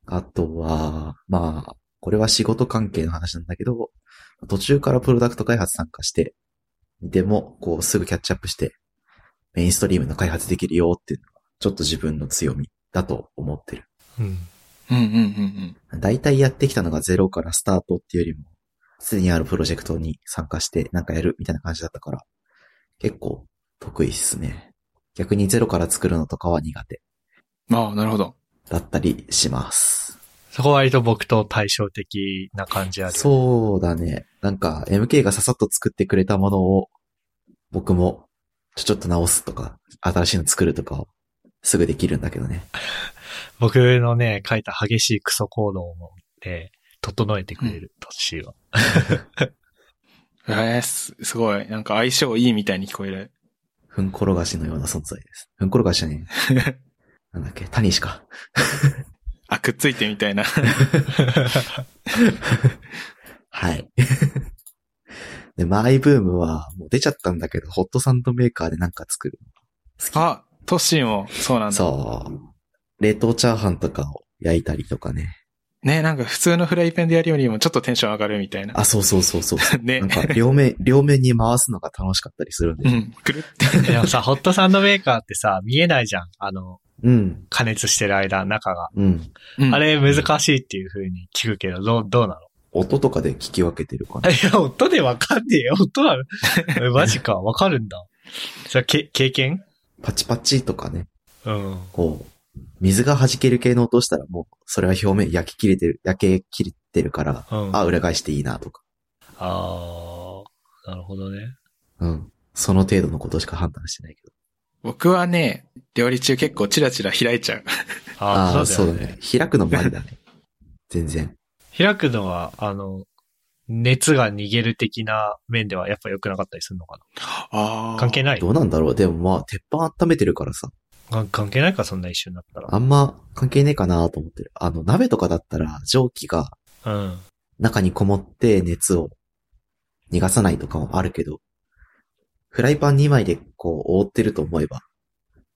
あとは、まあ、これは仕事関係の話なんだけど、途中からプロダクト開発参加して、でも、こう、すぐキャッチアップして、メインストリームの開発できるよっていうのが、ちょっと自分の強みだと思ってる。うん。うんうんうんうん。大体やってきたのがゼロからスタートっていうよりも、すでにあるプロジェクトに参加してなんかやるみたいな感じだったから、結構得意っすね。逆にゼロから作るのとかは苦手ああ、なるほど。だったりします。そこは割と僕と対照的な感じある。そうだね。なんか MK がささっと作ってくれたものを僕もちょちょっと直すとか、新しいの作るとかをすぐできるんだけどね。僕のね、書いた激しいクソ行動をね、整えてくれる、トッシーは。えー、す、すごい。なんか相性いいみたいに聞こえる。ふん転がしのような存在です。ふん転がしじゃねえ。なんだっけ、タニシか。あ、くっついてみたいな。はい。で、マイブームはもう出ちゃったんだけど、ホットサンドメーカーでなんか作る。あ、トッシーもそうなんだ。そう。冷凍チャーハンとかを焼いたりとかね。ね、なんか普通のフライパンでやるよりもちょっとテンション上がるみたいな。あ、そうそうそうそう。ねなん。か両面、両面 に回すのが楽しかったりするんで。うん、くるって。でもさ、ホットサンドメーカーってさ、見えないじゃん。あの、うん。加熱してる間、中が。うん。うんあれ難しいっていう風に聞くけど、どう、どうな音とかで聞き分けてるかな。の いや、音でわかんねえよ。音なのえマジか、わかるんだ。それけ、経験？パチパチとかね。うん。こう、水が弾ける系の音したらもう、それは表面焼き切れてる、焼け切れてるから、うん。あ、裏返していいなとか。あー、なるほどね。うん。その程度のことしか判断してないけど。僕はね、料理中結構チラチラ開いちゃう。あー、ああ、そだよねだね。。開くのもありだね。全然。開くのは、あの、熱が逃げる的な面ではやっぱ良くなかったりするのかああ。な関係ない？どうなんだろうでもまあ、鉄板温めてるからさ。か関係ないか、そんな一瞬だったら。あんま関係ねえかなと思ってる。あの、鍋とかだったら蒸気がうん。中にこもって熱を逃がさないとかもあるけど、フライパン2枚でこう覆ってると思えば、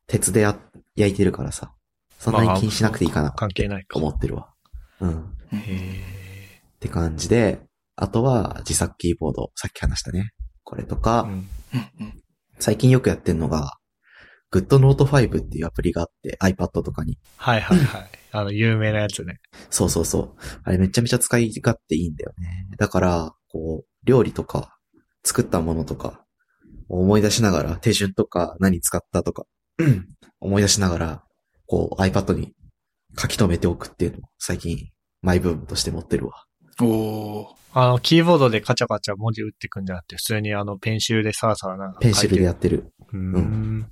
鉄でや焼いてるからさ、そんなに気にしなくていいかな関係ないか。と思ってるわ。うん。っへて感じで、あとは自作キーボード、さっき話したね。これとか、うん。最近よくやってんのが、GoodNote5 っていうアプリがあって、iPad とかに。はいはいはい。あの、有名なやつね。そうそうそう。あれめちゃめちゃ使い勝手いいんだよね。だから、こう、料理とか、作ったものとか、思い出しながら、手順とか、何使ったとか、う ん思い出しながら、こう、iPad に書き留めておくっていうのを、最近、マイブームとして持ってるわ。おー。あの、キーボードでカチャカチャ文字打ってくんじゃなくて、普通にあの、ペンシルでサラサラなんか書いてペンシルでやってるうーん。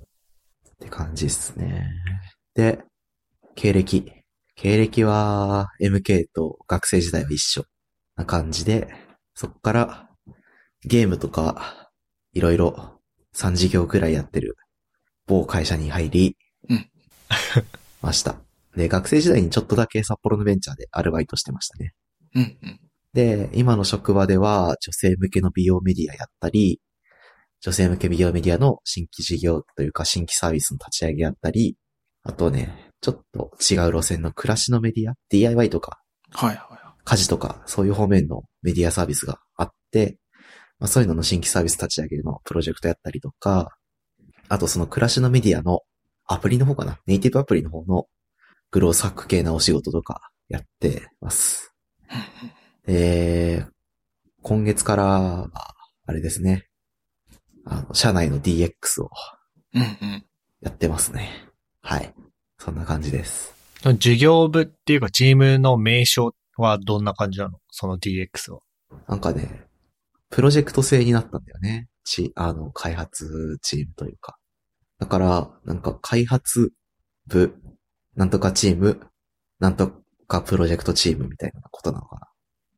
って感じですね。で、経歴。経歴は、MK と学生時代は一緒な感じで、そっから、ゲームとか、いろいろ3事業くらいやってる某会社に入り、うんました。で、学生時代にちょっとだけ札幌のベンチャーでアルバイトしてましたね。うんうん。で、今の職場では女性向けの美容メディアやったり、女性向け美容メディアの新規事業というか新規サービスの立ち上げやったり、あとね、ちょっと違う路線の暮らしのメディア ?DIY とかはいは家事とかそういう方面のメディアサービスがあって、まあ、そういうのの新規サービス立ち上げのプロジェクトやったりとか、あとその暮らしのメディアのアプリの方かなネイティブアプリの方のグロースハック系なお仕事とかやってます。で、今月から、まああれですね。あの、社内の DX をい。うんうん。やってますね。はい。そんな感じです。授業部っていうか、チームの名称はどんな感じなの？その DX は。なんかね、プロジェクト制になったんだよね。ち、あの、開発チームというか。だから、なんか開発部、なんとかチーム、なんとかプロジェクトチームみたいなことなのかな。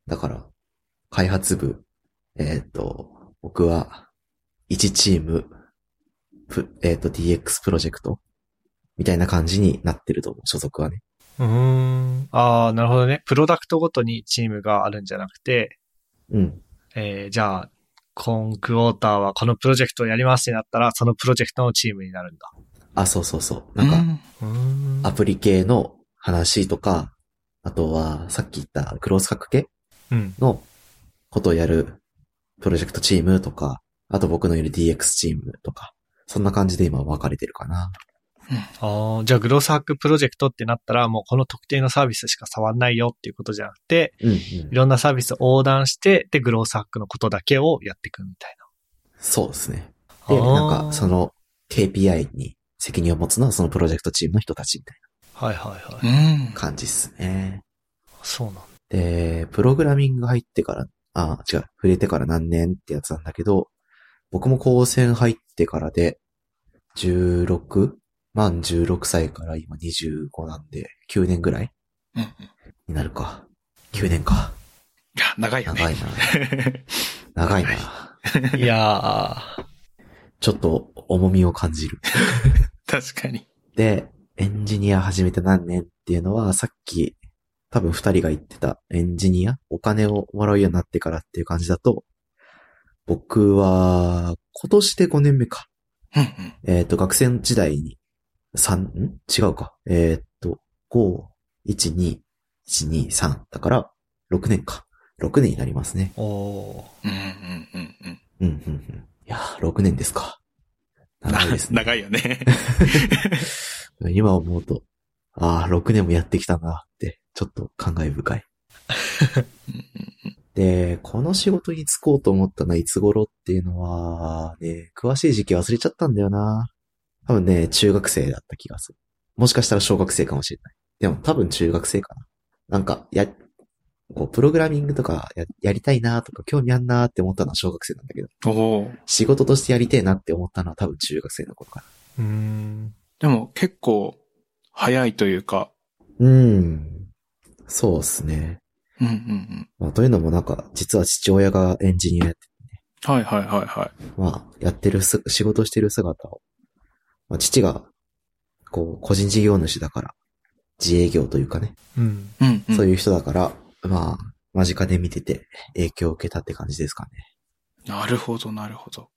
だから、開発部、えっ、と、僕は、1チーム、プえっ、と、DX プロジェクトみたいな感じになってると思う、所属はね。うーん。ああ、なるほどね。プロダクトごとにチームがあるんじゃなくて、うん。えー、じゃあ、今クォーターはこのプロジェクトをやりますってなったら、そのプロジェクトのチームになるんだ。あ、そうそうそう。なんか、アプリ系の話とか、あとは、さっき言ったクロースハック系うん。のことをやるプロジェクトチームとか、あと僕のいる DX チームとか、そんな感じで今分かれてるかな。ああ、じゃあグロースハックプロジェクトってなったら、もうこの特定のサービスしか触んないよっていうことじゃなくて、うんうんい。ろんなサービスを横断して、で、グロースハックのことだけをやっていくみたいそうですね。な。で、なんか、そ、の KPI に責任を持つのはそのプロジェクトチームの人たちみたいはいはいはい。うんな。感じっすね。そうなんだ。で、プログラミング入ってから、あ、違う、触れてから何年ってやつなんだけど、僕も高専入ってからで、16? 満16歳から今25なんで、9年ぐらい？うんうん。いになるか。9年か。や、長いよね。長いな。長いな。いやちょっと重みを感じる。確かに。で、エンジニア始めて何年っていうのは、さっき、多分二人が言ってたエンジニア？お金をもらうようになってからっていう感じだと、僕は、今年で5年目か。えっ、と、学生時代に、3、ん？違うか。えっ、と、5、1、2、1、2、3。だから、6年か。6年になりますね。ー。おー。うんうんうんうん。うん、うん、うん。いやー、6年ですか。長いですね。長いよね。今思うと、ああ、6年もやってきたなって、ちょっと感慨深い。で、この仕事に就こうと思ったのはいつ頃っていうのは、ね、詳しい時期忘れちゃったんだよな。多分ね、中学生だった気がする。もしかしたら小学生かもしれない。でも多分中学生かな。なんか、や、こう、プログラミングとかややりたいなとか興味あんなって思ったのは小学生なんだけど、仕事としてやりたいなって思ったのは多分中学生の頃かうーん。でも結構早いというか、な。うん。そうっすね。うんうんうん。まあ、というのもなんか、実は父親がエンジニアやって、はいはいはいはい。まあ、やってるす、仕事してる姿を、まあ、父が、こう、個人事業主だから、自営業というかね、うん。うん、うん。そういう人だから、まあ、間近で見てて影響を受けたって感じですかね。なるほどなるほど。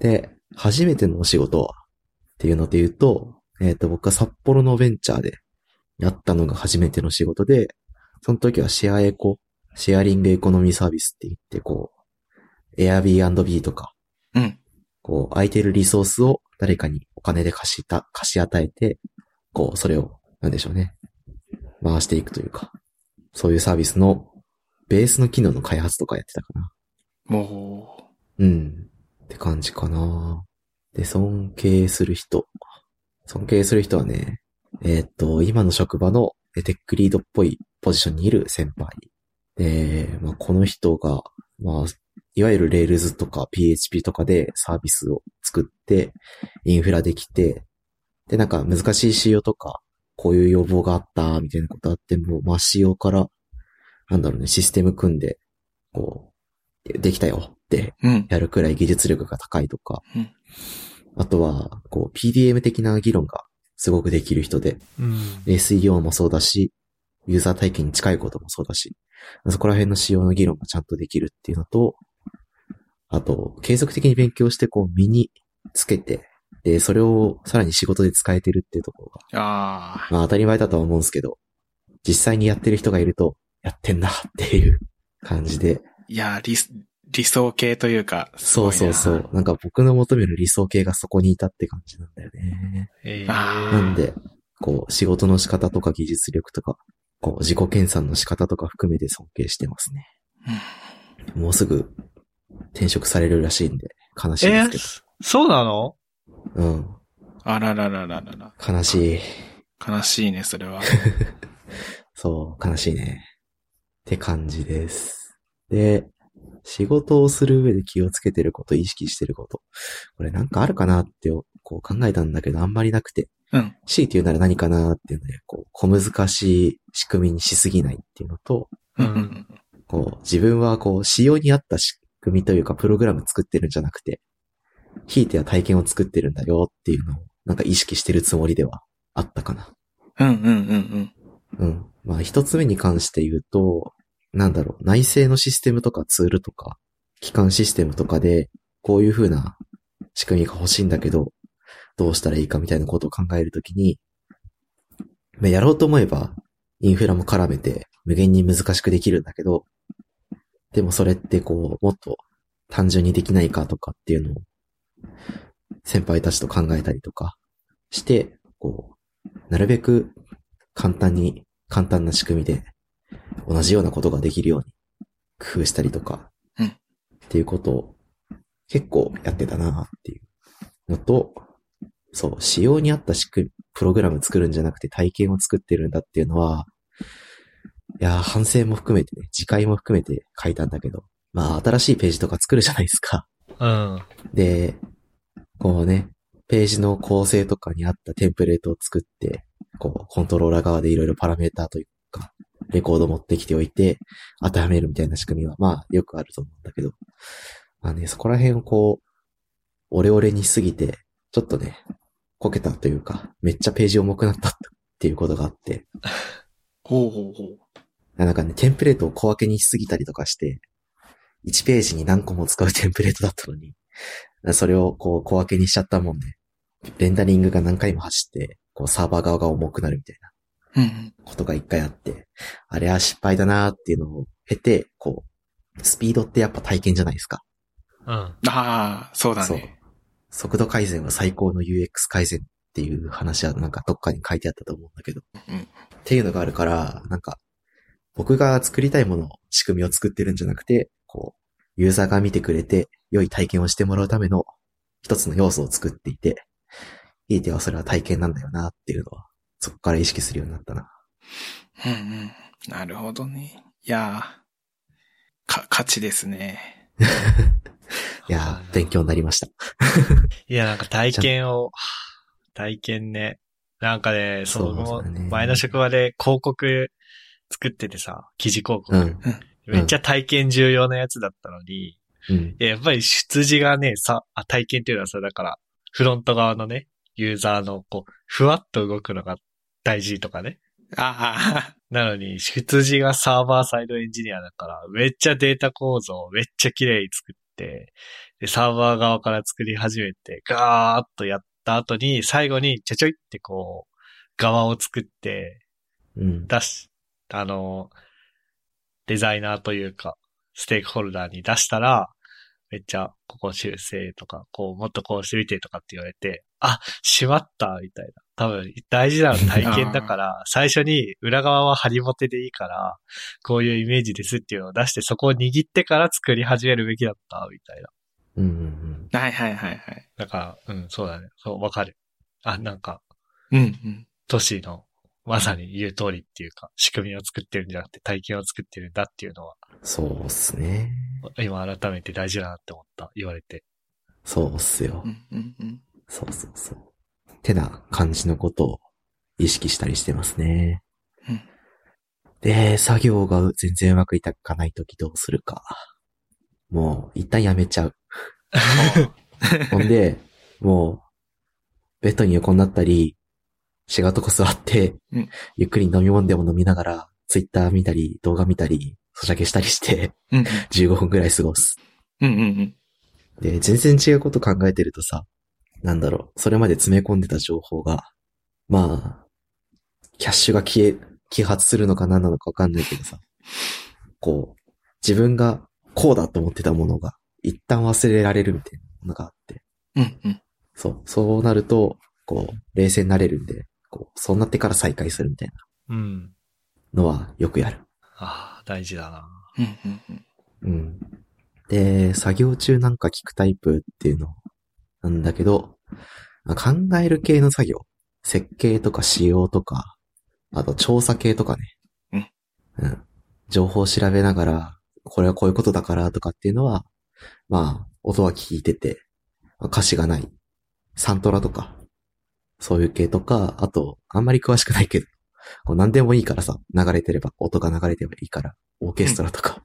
で、初めてのお仕事はっていうので言うと、えっ、と、僕は札幌のベンチャーでやったのが初めての仕事で、その時はシェアエコシェアリングエコノミーサービスって言って、こう、Airbnb とか、うん。こう、空いてるリソースを誰かにお金で貸した、貸し与えて、こう、それを、なんでしょうね。回していくというか、そういうサービスのベースの機能の開発とかやってたかな。もうん。って感じかな。で、尊敬する人。尊敬する人はね、えーっと、今の職場のえテックリードっぽいポジションにいる先輩。で、まあ、この人が、まあ、いわゆる Rails とか PHP とかでサービスを作って、インフラできて、で、なんか難しい仕様とか、こういう要望があった、みたいなことあっても、まあ、仕様から、なんだろうね、システム組んで、こう、できたよって。やるくらい技術力が高いとか、うんあとは、こう、PDM 的な議論がすごくできる人で、うん。SEO もそうだし、ユーザー体験に近いこともそうだし、そこら辺の仕様の議論がちゃんとできるっていうのと、あと、継続的に勉強して、こう、身につけて、で、それをさらに仕事で使えてるっていうところが、ああ。まあ当たり前だとは思うんですけど、実際にやってる人がいると、やってんなっていう感じで、いや、理、理想系というか、すそうそうそう。なんか僕の求める理想形がそこにいたって感じなんだよね。えあなんで、こう、仕事の仕方とか技術力とか、こう、自己研鑽の仕方とか含めて尊敬してますね。もうすぐ転職されるらしいんで、悲しいえですそうなの？けど。うん。あらららららら。悲しい。悲しいね、それは。そう、悲しいね。って感じです。で、仕事をする上で気をつけてること、意識してること。これなんかあるかなってこう考えたんだけど、あんまりなくて。うん。強いて言うなら何かなっていうので、こう、小難しい仕組みにしすぎないっていうのと、ううんん。こう、自分はこう、仕様に合った仕組みというか、プログラム作ってるんじゃなくて、ひいては体験を作ってるんだよっていうのを、なんか意識してるつもりではあったかな。うんうんうんうん。うん。まあ、一つ目に関して言うと、なんだろう、内製のシステムとかツールとか、機関システムとかで、こういう風な仕組みが欲しいんだけど、どうしたらいいかみたいなことを考えるときに、まあやろうと思えば、インフラも絡めて無限に難しくできるんだけど、でもそれってこう、もっと単純にできないかとかっていうのを、先輩たちと考えたりとかして、こう、なるべく簡単に、簡単な仕組みで、同じようなことができるように工夫したりとか、うん。っていうことを結構やってたなっていうのと、そう、仕様に合った仕組み、プログラム作るんじゃなくて体験を作ってるんだっていうのは、いやー、反省も含めてね、次回も含めて書いたんだけど、まあ、新しいページとか作るじゃないですか。うん。で、こうね、ページの構成とかに合ったテンプレートを作って、こう、コントローラー側でいろいろパラメーターというか、レコード持ってきておいて、当てはめるみたいな仕組みは、まあ、よくあると思うんだけど、まあね、そこら辺をこう、オレオレにしすぎて、ちょっとね、こけたというか、めっちゃページ重くなったっていうことがあって、ほうほうほう。なんかね、テンプレートを小分けにしすぎたりとかして、1ページに何個も使う テンプレートだったのに、それをこう小分けにしちゃったもんで、レンダリングが何回も走って、こうサーバー側が重くなるみたいな。ことが一回あって、あれは失敗だなーっていうのを経て、こう、スピードってやっぱ体験じゃないですか。うん。ああ、そうだそうね。。速度改善は最高の UX 改善っていう話はなんかどっかに書いてあったと思うんだけど。うんっていうのがあるから、なんか、僕が作りたいもの、仕組みを作ってるんじゃなくて、こう、ユーザーが見てくれて、良い体験をしてもらうための一つの要素を作っていて、いい手はそれは体験なんだよなっていうのは、そこから意識するようになったな。うんうん。なるほどね。いやーか、価値ですね。いやー、勉強になりました。いや、なんか体験を、体験ね。なんかね、その前の職場で広告作っててさ、記事広告。うん。めっちゃ体験重要なやつだったのに、うん。いややっぱり出自がね、さ、あ、体験っていうのはさ、だから、フロント側のね、ユーザーの、こう、ふわっと動くのが大事とかね。ああ、なのに、出自がサーバーサイドエンジニアだから、めっちゃデータ構造をめっちゃ綺麗に作って、で、サーバー側から作り始めて、ガーッとやった後に、最後にちょちょいってこう、側を作って、うん。出し、あの、デザイナーというか、ステークホルダーに出したら、めっちゃ、ここ修正とか、こう、もっとこうしてみてとかって言われて、あ、しまったみたいな。多分、大事なの体験だから、最初に裏側はハリボテでいいから、こういうイメージですっていうのを出して、そこを握ってから作り始めるべきだった、みたいな。うんうんはいはいはいはい。だから、うん、そうだね。そう、わかる。あ、なんか、うんうん。都市の、まさに言う通りっていうか、仕組みを作ってるんじゃなくて体験を作ってるんだっていうのは、うん。そうっすね。今改めて大事だなって思った、言われて。そうっすよう。んうんうん。そうそうそう。てな感じのことを意識したりしてますね。うんで、作業が全然うまくいかないときどうするか。もう、一旦やめちゃう。ほんで、もう、ベッドに横になったり、違うとこ座って、うんゆっくり飲み物でも飲みながら、ツイッター見たり、動画見たり、ソシャゲしたりして、うん15分くらい過ごす。うんうんうん。で、全然違うこと考えてるとさ、なんだろう、それまで詰め込んでた情報が、まあ、キャッシュが消え、揮発するのか何なのかわかんないけどさ、こう、自分がこうだと思ってたものが、一旦忘れられるみたいなものがあって、うんうん。そう、そうなると、こう、冷静になれるんで、こう、そうなってから再開するみたいうん。なのはよくやる。ああ、大事だな。うんうんうん。うん。で、作業中なんか聞くタイプっていうのなんだけど、まあ考える系の作業、設計とか仕様とか、あと調査系とかね。うん。情報を調べながら、これはこういうことだからとかっていうのは、まあ、音は聞いてて、まあ歌詞がない。サントラとか、そういう系とか、あと、あんまり詳しくないけど、こう何でもいいからさ、流れてれば、音が流れてればいいから、オーケストラとか、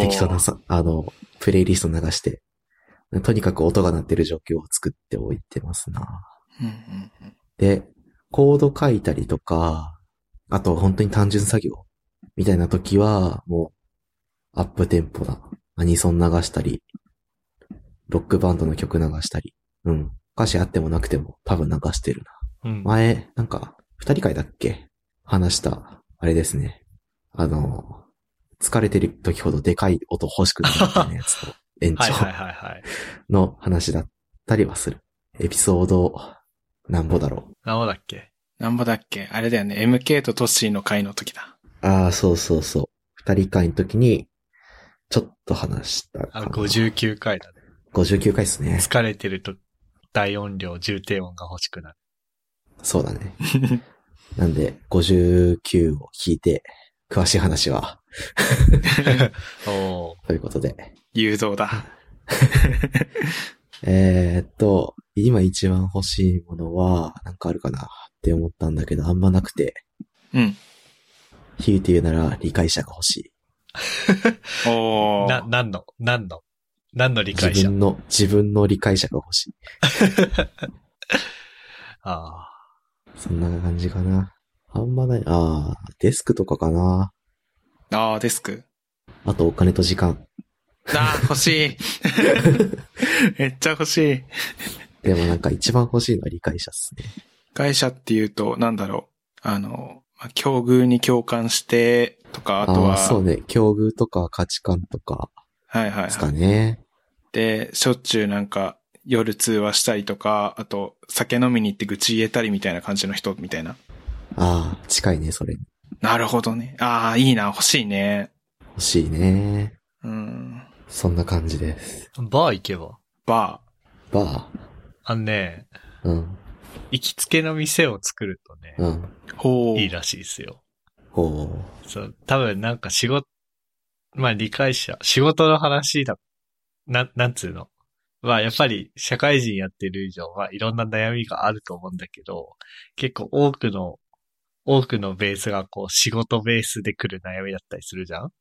適当なさ、あの、プレイリスト流して、とにかく音が鳴ってる状況を作っておいてますな。うんうんうん。で、コード書いたりとか、あと本当に単純作業みたいな時は、もう、アップテンポなアニソン流したり、ロックバンドの曲流したり、うん。歌詞あってもなくても多分流してるな。うん。前、なんか、二人会だっけ？話した、あれですね。あの、疲れてる時ほどでかい音欲しくなるみたいなやつと、延長。の話だったりはする。エピソード、なんぼだろ何もだっけ？なんぼだっけ？あれだよね。MK とトッシーの会の時だ。う。ああ、そうそうそう。二人会の時に、ちょっと話したかあな。59回だね。59回ですね。疲れてると大音量、重低音が欲しくなる。そうだね。なんで、59を聞いて、詳しい話は、おーということで。誘導だ。えーっと、今一番欲しいものは、なんかあるかな？って思ったんだけど、あんまなくて、うん。ひいて言うなら理解者が欲しい。おー。な、何の？何の？何の理自解者？分の、自分の理解者が欲しい。あそんな感じかな。あんまない、ああ、デスクとかかな。あー、デスク。あとお金と時間。あー、欲しい。めっちゃ欲しい。でもなんか一番欲しいのは理解者っすね。会社っていうと、なんだろう。あの、まあ境遇に共感して、とか、あとは、ああ、そうね。境遇とか価値観とかはいはいですかはい。ね。で、しょっちゅうなんか、夜通話したりとか、あと、酒飲みに行って愚痴言えたりみたいな感じの人みたいな。ああ、近いね、それに。なるほどね。ああ、いいな、欲しいね。欲しいね。うん。そんな感じです。あ。バー行けば？ババあのね、ーうん、行きつけの店を作るとね、うん。ー。ほう。いいらしいですよ。ほそう、多分なんか仕事、まあ理解者、仕事の話だ、な、なんつうの？まあやっぱり社会人やってる以上はいろんな悩みがあると思うんだけど、結構多くの、多くのベースがこう仕事ベースで来る悩みだったりするじゃん？う。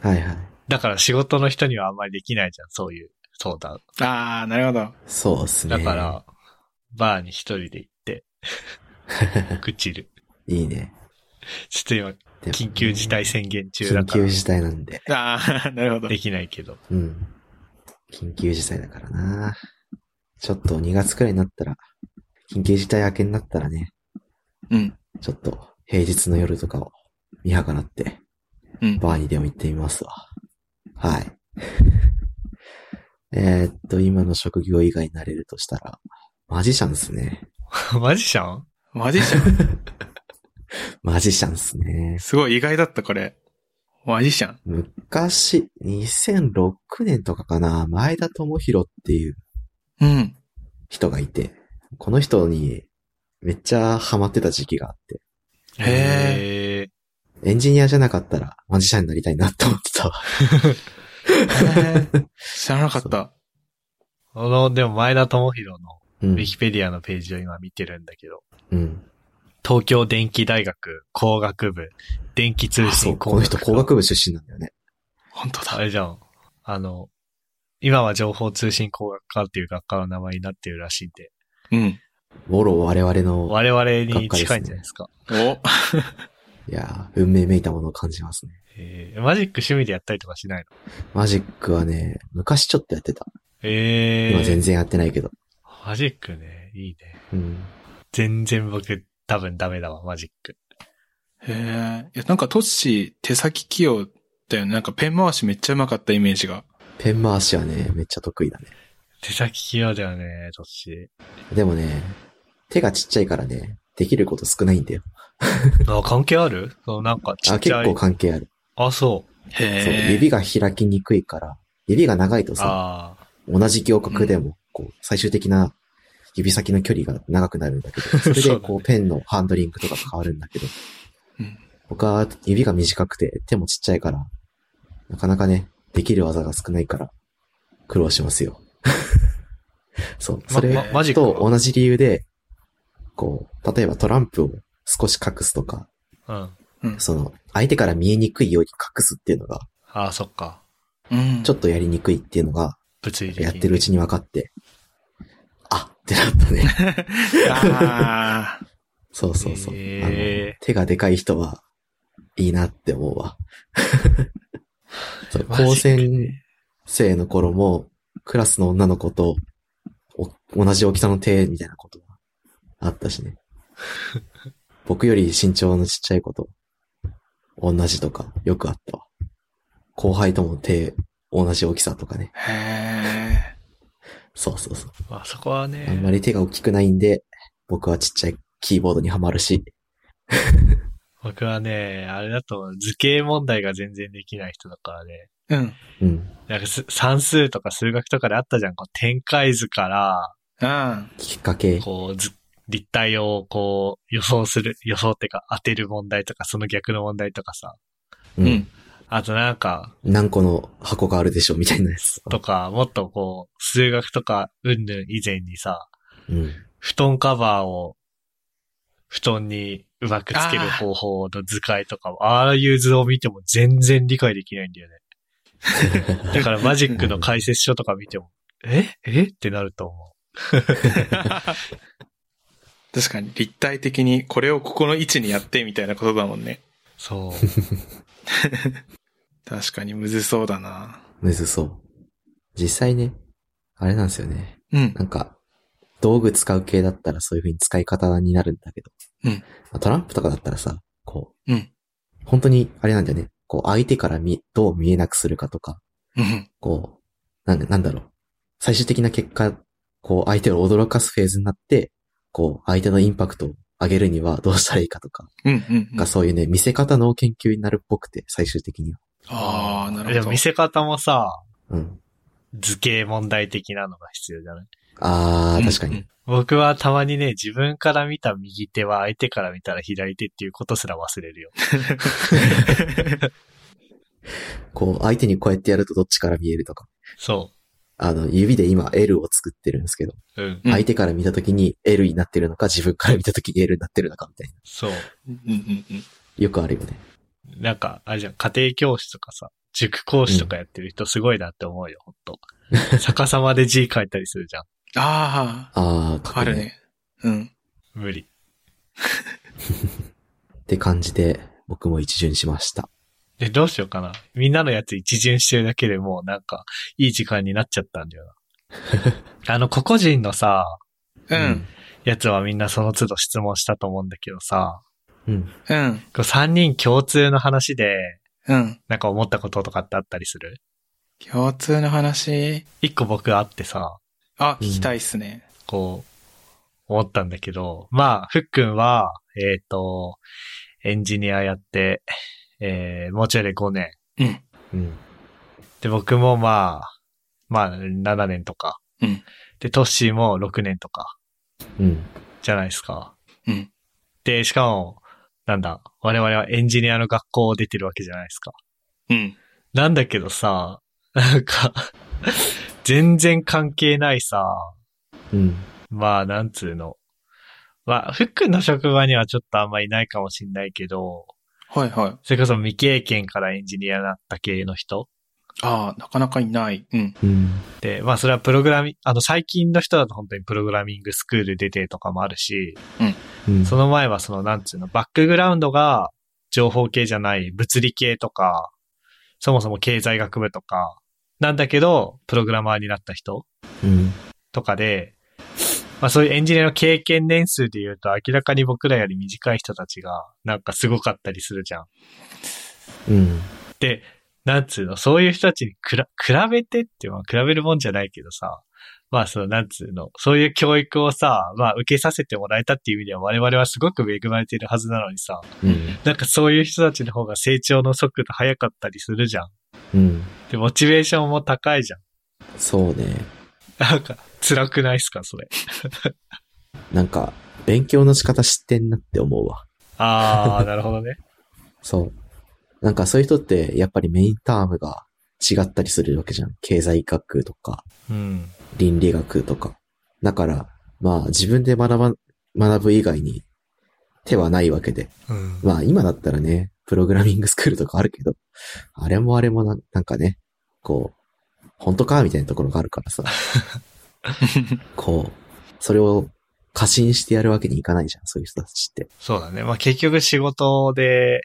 はいはい。だから仕事の人にはあんまりできないじゃん、そういう相談。ああ、なるほど。そうっすね。だから、バーに一人で行って、愚痴る。いいね。ちょっと今、緊急事態宣言中だから緊急、事態なんで。ああ、なるほど。できないけど。うん。緊急事態だからな。ちょっと2月くらいになったら、緊急事態明けになったらね、うん。ちょっと平日の夜とかを見計らって、うん。バーにでも行ってみますわ。はい。えーっと、今の職業以外になれるとしたら、マジシャンですね。マジシャン？マジシャン？マジシャンですね。すごい意外だった、これ。マジシャン？昔、2006年とかかな、前田智弘っていううん。人がいて、この人にめっちゃハマってた時期があって、へえ。エンジニアじゃなかったらマジシャンになりたいなって思ってたわ。知らなかった。あの、でも前田智弘のうんウィ。キペディアのページを今見てるんだけど、うん。東京電機大学工学部電気通信工学この人工学部出身なんだよね。本当だ。あれじゃん。あの、今は情報通信工学科っていう学科の名前になってるらしいんで、うん。もろ我々の、我々に近いんじゃないですか。おいやー、運命めいたものを感じますね。えー、マジック趣味でやったりとかしないの？マジックはね、昔ちょっとやってた。えー、今全然やってないけど。マジックね、いいね。うん。全然僕多分ダメだわ、マジック。へえ。いや、なんかトッシー手先器用だよね。なんかペン回しめっちゃうまかったイメージが。ペン回しはね、めっちゃ得意だね。手先器用だよね、どっち。でもね、手がちっちゃいからね、できること少ないんだよ。あ、関係ある？そう、なんかちあ、っちゃい。結構関係ある。あ、そう。そう。指が開きにくいから、指が長いとさ、ああ。同じ行角でも、こう、最終的な指先の距離が長くなるんだけど、それでこう、ペンのハンドリングとか変わるんだけど、うん僕は指が短くて手もちっちゃいから、なかなかね、できる技が少ないから、苦労しますよ。そう。まそれと同じ理由で、こう、例えばトランプを少し隠すとか、うん。その、相手から見えにくいように隠すっていうのが、ああ、そっか。うん。ちょっとやりにくいっていうのが、物理的に。やってるうちに分かって、あってなったね。ああ。そうそうそう。へーあの手がでかい人は、いいなって思うわ。そう高専ね生の頃も、クラスの女の子と、お同じ大きさの手みたいなことはあったしね。僕より身長のちっちゃい子と、同じとか、よくあったわ。後輩とも手、同じ大きさとかね。へえ。そうそうそう。まあそこはね。あんまり手が大きくないんで、僕はちっちゃいキーボードにはまるし、僕はね、あれだと図形問題が全然できない人だからね。うん。うん。なんかす算数とか数学とかであったじゃん。こう展開図から、あきっかけ？こう図、立体をこう予想する、予想ってか当てる問題とかその逆の問題とかさ。うん。。あとなんか、何個の箱があるでしょうみたいなやつ。とか、もっとこう、数学とか、うんぬん以前にさ、うん。布団カバーを、布団にうまくつける方法の図解とか、ああいう図を見ても全然理解できないんだよね。だからマジックの解説書とか見ても、え？え？ってなると思確かに立体的にこれをここの位置にやってみたいなことだもんね。う。そう。確かにむずそうだな。むずそう。実際ね、あれなんですよね。うん。なんか、道具使う系だったらそういう風に使い方になるんだけど。うんまあトランプとかだったらさ、こう、うん。本当に、あれなんだよね。こう、相手から見、どう見えなくするかとか、うん。こう、なんなんだろう。最終的な結果、こう、相手を驚かすフェーズになって、こう、相手のインパクトを上げるにはどうしたらいいかとか。がそういうね、見せ方の研究になるっぽくて、最終的には。ああ、なるほど。でも見せ方もさ、うん。図形問題的なのが必要じゃない？あー、確かに。うん僕はたまにね、自分から見た右手は相手から見たら左手っていうことすら忘れるよ。こう、相手にこうやってやるとどっちから見えるとか。そあの、指で今 L を作ってるんですけど、う。うん。うん相手から見たときに L になってるのか、自分から見たときに L になってるのかみたいな。そう。うんうんうん。よくあるよね。なんか、あれじゃん、家庭教師とかさ、塾講師とかやってる人すごいなって思うよ、ほんと。逆さまで字書いたりするじゃん。ああー、あ、書くあるね。うん。無理。って感じで、僕も一巡しました。で、どうしようかな。みんなのやつ一巡してるだけでもうなんか、いい時間になっちゃったんだよな。あの、個々人のさ、うん。やつはみんなその都度質問したと思うんだけどさ、うん。うん。こう3人共通の話で、うん。なんか思ったこととかってあったりする？共通の話？一個僕あってさ、あ、聞きたいっすね。こう、思ったんだけど、まあ、ふっくんは、えっ、と、エンジニアやって、えー、もうちょいで5年。うん。うん。で、僕もまあ、まあ、7年とか。うん。で、トッシーも6年とか、うん。じゃないですか。うん。で、しかも、なんだ、我々はエンジニアの学校を出てるわけじゃないですか。うん。なんだけどさ、なんか、全然関係ないさ、うん。まあ、なんつうの。まあ、ふっくんの職場にはちょっとあんまいないかもしんないけど、はいはい。それこそ未経験からエンジニアになった系の人ああ、なかなかいない。うん。うん。で、まあそれはプログラミ、あの最近の人だと本当にプログラミングスクール出てとかもあるし、うん。その前はそのなんつうの、バックグラウンドが情報系じゃない物理系とか、そもそも経済学部とか、なんだけど、プログラマーになった人うん。とかで、まあそういうエンジニアの経験年数で言うと明らかに僕らより短い人たちがなんかすごかったりするじゃん。うん。で、なんつうの、そういう人たちにくら、比べてって、まあ比べるもんじゃないけどさ、まあその、なんつうの、そういう教育をさ、まあ受けさせてもらえたっていう意味では我々はすごく恵まれているはずなのにさ、うん。なんかそういう人たちの方が成長の速度速かったりするじゃん。うん。で、モチベーションも高いじゃん。そうね。なんか、辛くないっすか、それ。なんか、勉強の仕方知ってんなって思うわ。あー、なるほどね。そう。なんかそういう人って、やっぱりメインタームが違ったりするわけじゃん。経済学とか、うん。倫理学とか。だから、まあ自分で学ば、学ぶ以外に手はないわけで。うん。まあ今だったらね、プログラミングスクールとかあるけど、あれもあれもななんかね、こう、本当かみたいなところがあるからさ、こう、それを過信してやるわけにいかないじゃん、そういう人たちって。そうだね。まあ結局仕事で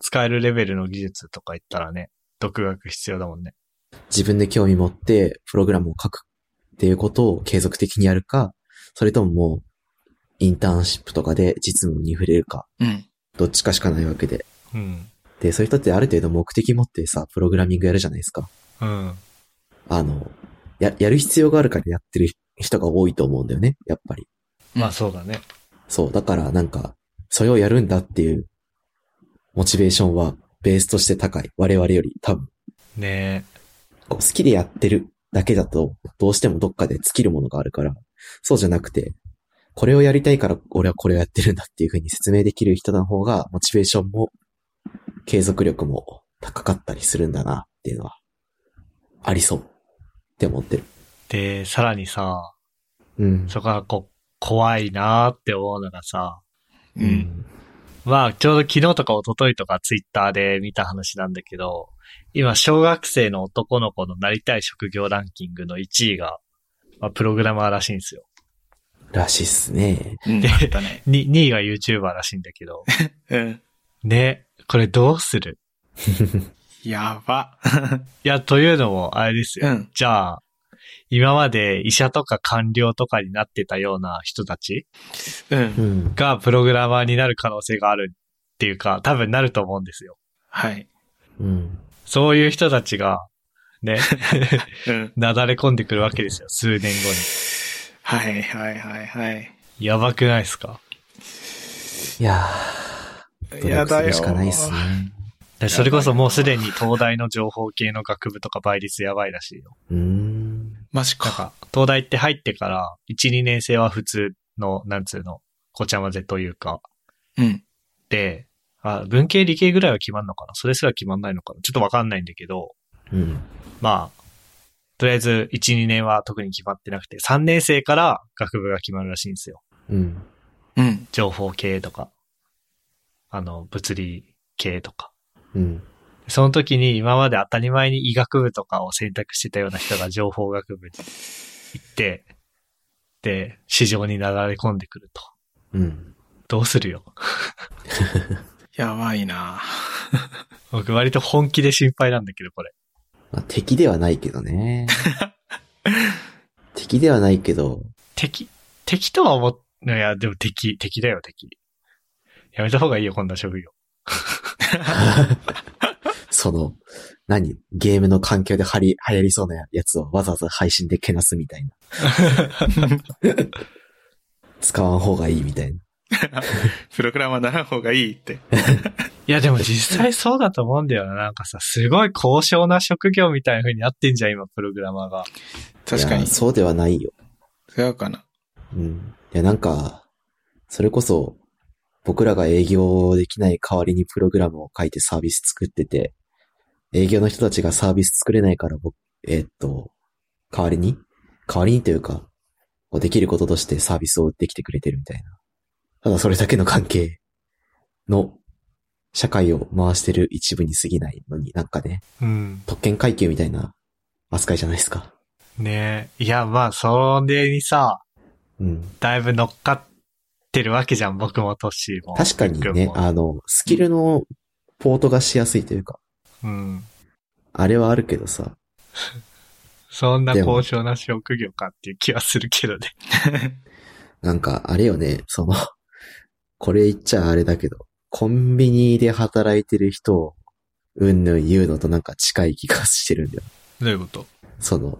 使えるレベルの技術とか言ったらね、独学必要だもんね。自分で興味持ってプログラムを書くっていうことを継続的にやるか、それとももう、インターンシップとかで実務に触れるか、うん。どっちかしかないわけで。うん。で、そういう人ってある程度目的持ってさ、プログラミングやるじゃないですか。うん。あの、や、やる必要があるからやってる人が多いと思うんだよね、やっぱり。まあそうだね。そう、だからなんか、それをやるんだっていう、モチベーションはベースとして高い。我々より多分。ねこう好きでやってるだけだと、どうしてもどっかで尽きるものがあるから、そうじゃなくて、これをやりたいから俺はこれをやってるんだっていう風に説明できる人の方が、モチベーションも、継続力も高かったりするんだなっていうのは、ありそうって思ってる。で、さらにさ、うん。そこがこう、怖いなーって思うのがさ、う。。うんまあ、ちょうど昨日とか一昨日とかツイッターで見た話なんだけど、今、小学生の男の子のなりたい職業ランキングの1位が、まあ、プログラマーらしいんですよ。らしいっすね。うん。であったね。に2位が YouTuber らしいんだけど、うん。ね、これどうする？やば。いや、というのも、あれですよ。うん。じゃあ、今まで医者とか官僚とかになってたような人たちうんう。ん。がプログラマーになる可能性があるっていうか、多分なると思うんですよ。はい。うん。そういう人たちが、ね、うん。なだれ込んでくるわけですよ、数年後はいはいはいはい。に。やばくないですか？いやー、努力するしかないっすね。でそれこそもうすでに東大の情報系の学部とか倍率やばいらしいよ。うーん。マジか。なんか、東大って入ってから、1、2年生は普通の、なんつうの、ごちゃ混ぜというか、うん。で、あ、文系理系ぐらいは決まんのかな？それすら決まんないのかな？ちょっとわかんないんだけど、うん。まあ、とりあえず1、2年は特に決まってなくて、3年生から学部が決まるらしいんですよ。うん。うん。情報系とか、あの、物理系とか。うん。その時に今まで当たり前に医学部とかを選択してたような人が情報学部に行って、で、市場になだれ込んでくると。うん。どうするよ？やばいな 僕割と本気で心配なんだけど、これ。まあ、敵ではないけどね。敵ではないけど、敵、敵とは思っ、いや、でも敵、敵だよ、敵。やめた方がいいよ、こんな職業。その、何？ゲームの環境で流行りそうなやつをわざわざ配信でけなすみたいな。使わん方がいいみたいな。プログラマーならん方がいいって。いやでも実際そうだと思うんだよな。なんかさ、すごい高尚な職業みたいな風になってんじゃん、今、プログラマーが。確かに。そうではないよ。違うかな。うん。いや、なんか、それこそ、僕らが営業できない代わりにプログラムを書いてサービス作ってて、営業の人たちがサービス作れないから僕、えーっと、代わりに代わりにというか、できることとしてサービスを売ってきてくれてるみたいな。ただそれだけの関係の社会を回してる一部に過ぎないのになんかね、うん。特権階級みたいな扱いじゃないですか。ねえ。いや、まあ、それにさ、うん。だいぶ乗っかってるわけじゃん、僕もトッシーも。確かにね、あの、スキルのポートがしやすいというか、うん。あれはあるけどさ、そんな高尚な職業かっていう気はするけどね。なんかあれよね、その、これ言っちゃあれだけど、コンビニで働いてる人を、うんぬん言うのとなんか近い気がしてるんだよ。どういうこと？その、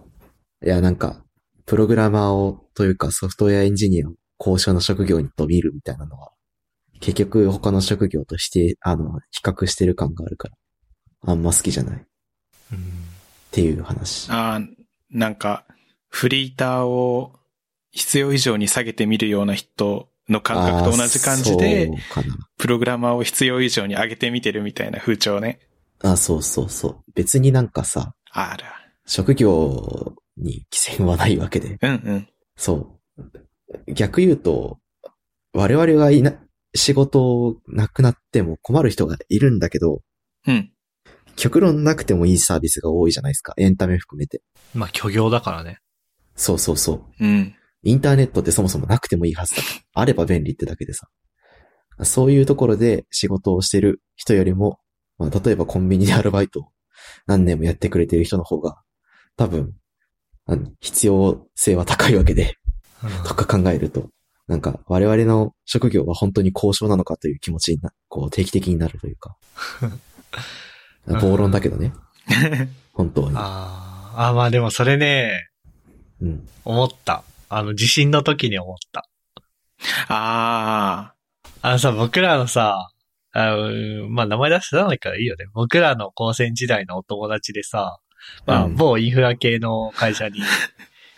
いやなんか、プログラマーを、というかソフトウェアエンジニアを高尚な職業にと見るみたいなのは、結局他の職業として、あの、比較してる感があるから、あんま好きじゃないっうん。ていう話。あーなんか、フリーターを必要以上に下げてみるような人の感覚と同じ感じで。プログラマーを必要以上に上げてみてるみたいな風潮ね。あ、そうそうそう。別になんかさ、あら。職業に規制はないわけで。うんうん。そう。逆言うと、我々がいな、仕事なくなっても困る人がいるんだけど、うん。極論なくてもいいサービスが多いじゃないですか。エンタメ含めて。まあ、虚業だからね。そうそうそう。うん。インターネットってそもそもなくてもいいはずだ。あれば便利ってだけでさ。そういうところで仕事をしてる人よりも、まあ、例えばコンビニでアルバイトを何年もやってくれてる人の方が、多分、必要性は高いわけで、とか考えると、なんか我々の職業は本当に高尚なのかという気持ちにな、こう定期的になるというか。暴論だけどね。本当に。あーあー、まあでもそれね、うん。思った。あの、地震の時に思った。ああのさ、僕らのさ、あのまあ名前出してないからいいよね。僕らの高専時代のお友達でさ、まあ、うん某インフラ系の会社に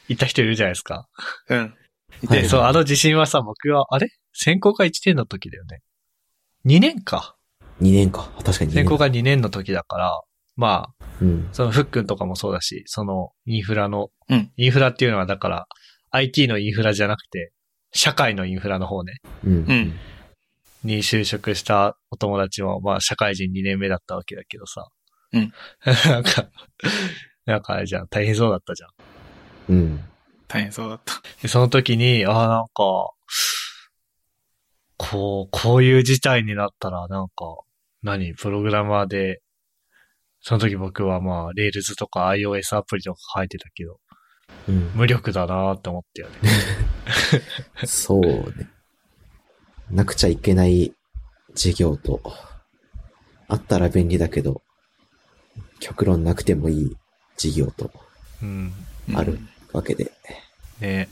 行った人いるじゃないですか。あ。うん。で、はいそう、あの地震はさ、僕は、あれ？専攻科1年の時だよね。2年か。2年か。確かに2年。専攻科2年の時だから、まあ、うん。そのフックンとかもそうだし、そのインフラの、うんインフラっていうのはだから、IT のインフラじゃなくて、社会のインフラの方ね、うん。うん。に就職したお友達も、まあ社会人2年目だったわけだけどさ。うん。なんか、なんかあれじゃん、大変そうだったじゃん。うん。大変そうだった。で、その時に、ああ、なんか、こう、こういう事態になったら、なんか、何、プログラマーで、その時僕はまあ、 Rails とか iOS アプリとか書いてたけど、うん。無力だなって思ったよね。そうね。なくちゃいけない事業と、あったら便利だけど、極論なくてもいい事業とうん。あるわけで。ね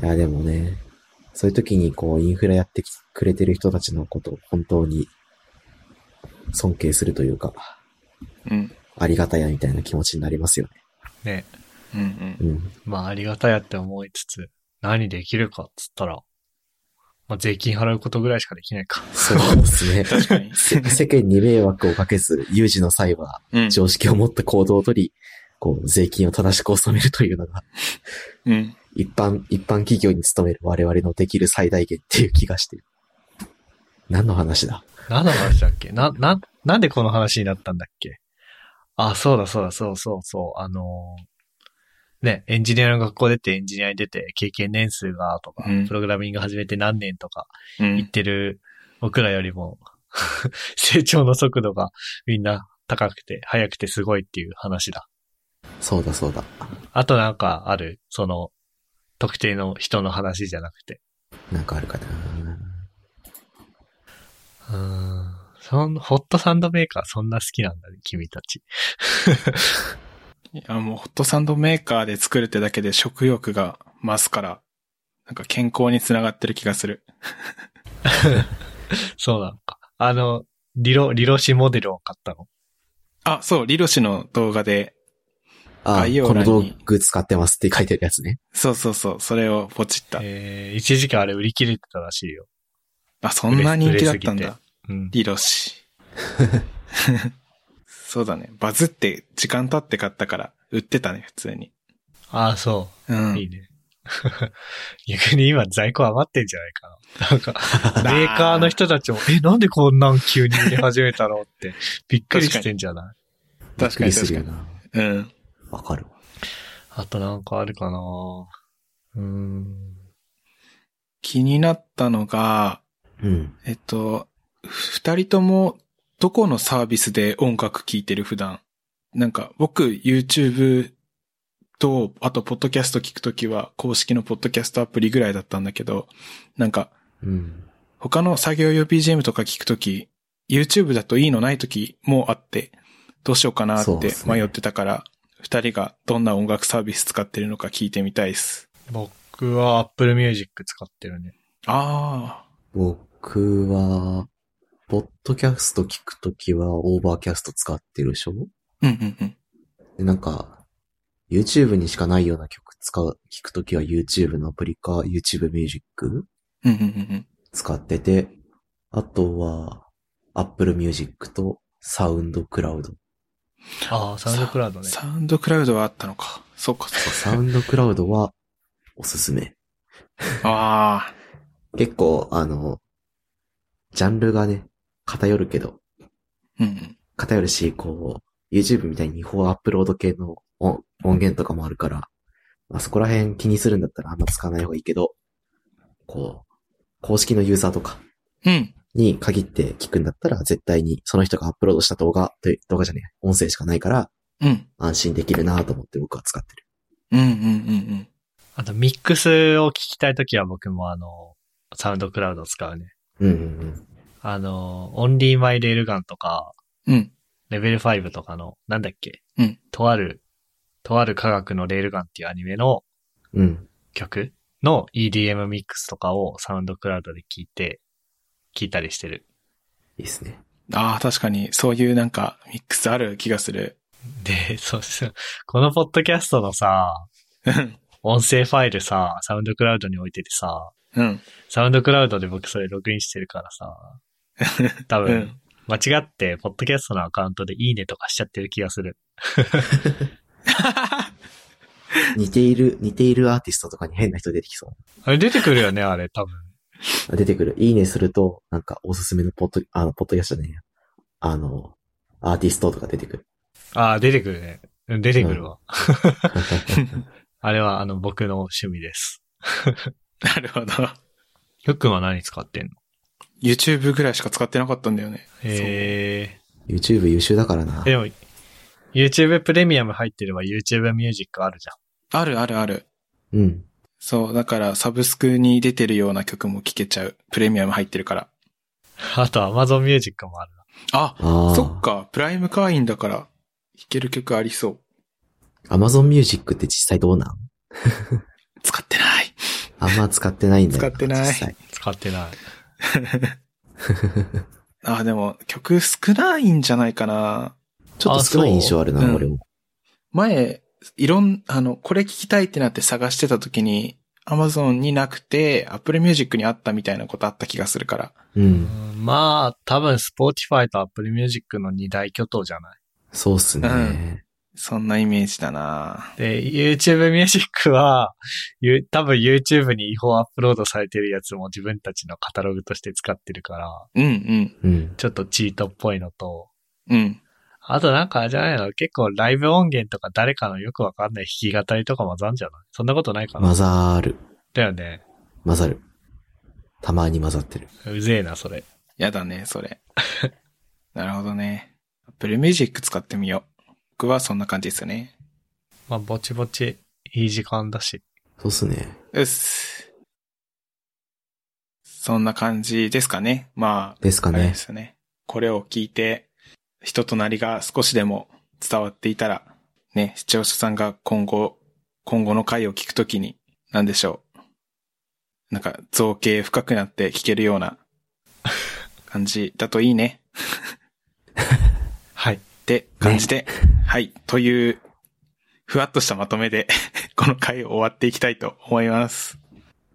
いや、でもね、そういう時にこう、インフラやってきくれてる人たちのことを本当に尊敬するというか、うん。ありがたやみたいな気持ちになりますよね。ねうんうん。うん。まあ、ありがたやって思いつつ、何できるかっつったら、まあ、税金払うことぐらいしかできないか。そうですね。確かに。せ 世間に迷惑をかけず、有事の際はうん。常識を持った行動をとり、こう、税金を正しく納めるというのが、うん。一般、一般企業に勤める我々のできる最大限っていう気がしてる。何の話だ？何の話だっけ？な、な、なんでこの話になったんだっけ？あ、そうだそうだ、そうそうそう、あのーね、エンジニアの学校出てエンジニアに出て経験年数がとか、うんプログラミング始めて何年とかうん。言ってる僕らよりも、成長の速度がみんな高くて速くてすごいっていう話だ。そうだそうだ。あとなんかある、その、特定の人の話じゃなくて。なんかあるかなうーん、そん、ホットサンドメーカーそんな好きなんだね、君たち。いや、もうホットサンドメーカーで作るってだけで食欲が増すから、なんか健康につながってる気がする。そうなのか。あの、リロ、リロシモデルを買ったの？あ、そう、リロシの動画で、あこの道具使ってますって書いてるやつね。そうそうそう、それをポチった。えー、一時期あれ売り切れてたらしいよ。あ、そんな人気だったんだ。うん。リロシ。そうだね。バズって時間経って買ったから、売ってたね、普通に。ああ、そうう。ん。いいね。逆に今在庫余ってんじゃないかな。なんか、メーカーの人たちも、え、なんでこんなん急に売り始めたのって、びっくりしてんじゃない？確かに確かに。びっくりするよな。うん。わかるわ。あとなんかあるかなうーん。気になったのが、うん。えっと、二人ともどこのサービスで音楽聴いてる普段。なんか僕 YouTube と、あとポッドキャスト聞くときは公式のポッドキャストアプリぐらいだったんだけど、なんかうん。他の作業用 BGM とか聞くとき、YouTube だといいのないときもあって、どうしようかなって迷ってたから、二、人がどんな音楽サービス使ってるのか聞いてみたいです。僕は Apple Music 使ってるね。ああ、僕は、ポッドキャスト聞くときは Overcast 使ってるでしょ？うんうんうん。で、なんか、YouTube にしかないような曲使う、聞くときは YouTube のアプリか YouTube Music うんうんうんうん。使ってて、あとは Apple Music と SoundCloud。ああ、 SoundCloud ね。サウンドクラウドはあったのか。そうか、そうサウンドクラウドはおすすめ。か。ああ、結構、あの、ジャンルがね、偏るけど、うんうん。偏るし、こう、YouTube みたいに違法アップロード系の音音源とかもあるから、まあ、そこら辺気にするんだったらあんま使わない方がいいけど、こう、公式のユーザーとかうん。に限って聞くんだったら、絶対にその人がアップロードした動画、という動画じゃねえ、音声しかないから、うん。安心できるなと思って僕は使ってる。うんうんうんあとミックスを聞きたいときは僕もあの、サウンドクラウド使うね。うんうんうん。あの、オンリーマイレールガンとか、うん。うん。レベル5とかの、なんだっけ？うん。とある、とある科学のレールガンっていうアニメのうん。曲の EDM ミックスとかをサウンドクラウドで聞いて、聞いたりしてる。いいっすね。ああ、確かに、そういうなんか、ミックスある気がする。で、そうです。このポッドキャストのさ、うん。音声ファイルさ、サウンドクラウドに置いててさ、うん。サウンドクラウドで僕それログインしてるからさ、多分、うん間違って、ポッドキャストのアカウントでいいねとかしちゃってる気がする。似ている、似ているアーティストとかに変な人出てきそあれ出てくるよね、あれ、多分。う。出てくる。いいねすると、なんかおすすめのポッド、あの、ポッドキャストね、あの、アーティストとか出てくる。ああ、出てくるね。うん出てくるわ。あれは、あの、僕の趣味です。なるほど。ふっくんは何使ってんの？YouTube ぐらいしか使ってなかったんだよね。へ YouTube 優秀だからなえ。。でも、YouTube プレミアム入ってれば YouTube ミュージックあるじあるあるある。うん。そう、だからサブスクに出てるような曲も聴けちゃう。プレミアム入ってるから。あと Amazon ミュージックもあるな。あ、ああ。そっか、プライム会員だから、弾ける曲ありそう。Amazon Music って実際どうなん？使ってない。あんま使ってないんだよ使ってない使ってない。あ、でも曲少ないんじゃないかな。ちょっと少ない印象あるな、俺も。前、いろん、あの、これ聞きたいってなって探してた時に、Amazon になくて、Apple Music にあったみたいなことあった気がするから。う。うんん、まあ、多分 Spotify と Apple Music の二大巨頭じゃない？そうっすね。うんそんなイメージだなで、YouTube Music は、ゆ多分 YouTube に違法アップロードされてるやつも自分たちのカタログとして使ってるから、うんうん。うん。ちょっとチートっぽいのと、うん。あとなんかあれじゃないの？結構ライブ音源とか誰かのよくわかんない弾き語りとか混ざんじゃない？そんなことないかな？混ざる。だよね。混ざる。たまに混ざってる。うぜえな、それ。やだね、それ。なるほどね。Apple Music 使ってみよう。僕はそんな感じですよね。まあ、ぼちぼち、いい時間だし。そうっすね。うっす。そんな感じですかね。まあ、ですかあれでね。すよね。これを聞いて、人となりが少しでも伝わっていたら、ね、視聴者さんが今後、今後の回を聞くときに、なんでしょう。なんか造形深くなって聞けるような感じだといいね。はい。って感じで、はい。という、ふわっとしたまとめで、この回を終わっていきたいと思います。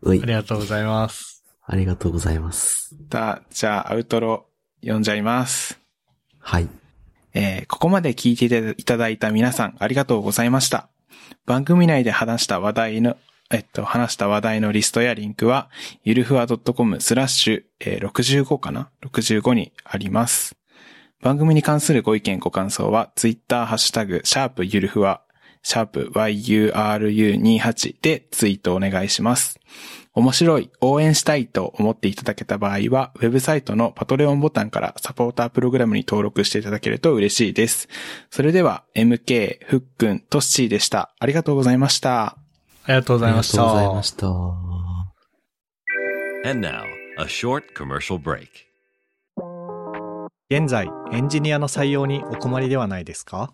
ういあり。がとうございます。ありがとうございます。だ、じゃあ、アウトロ読んじゃいます。はい。えーここまで聞いていただいた皆さん、ありがとうございました。番組内で話した話題の、えっと、話した話題のリストやリンクは、ゆるふわ .com スラッシュ、えー65かな ?65 にあります。番組に関するご意見ご感想は、ツイッターハッシュタグ、シャープゆるふわ、シャープ yuru28 でツイートお願いします。面白い、応援したいと思っていただけた場合は、ウェブサイトのパトレオンボタンからサポータープログラムに登録していただけると嬉しいです。それでは、MK、ふっくん、トッシーでした。ありがとうございました。ありがとうございました。ありがとうございました。And now, a short commercial break. 現在エンジニアの採用にお困りではないですか？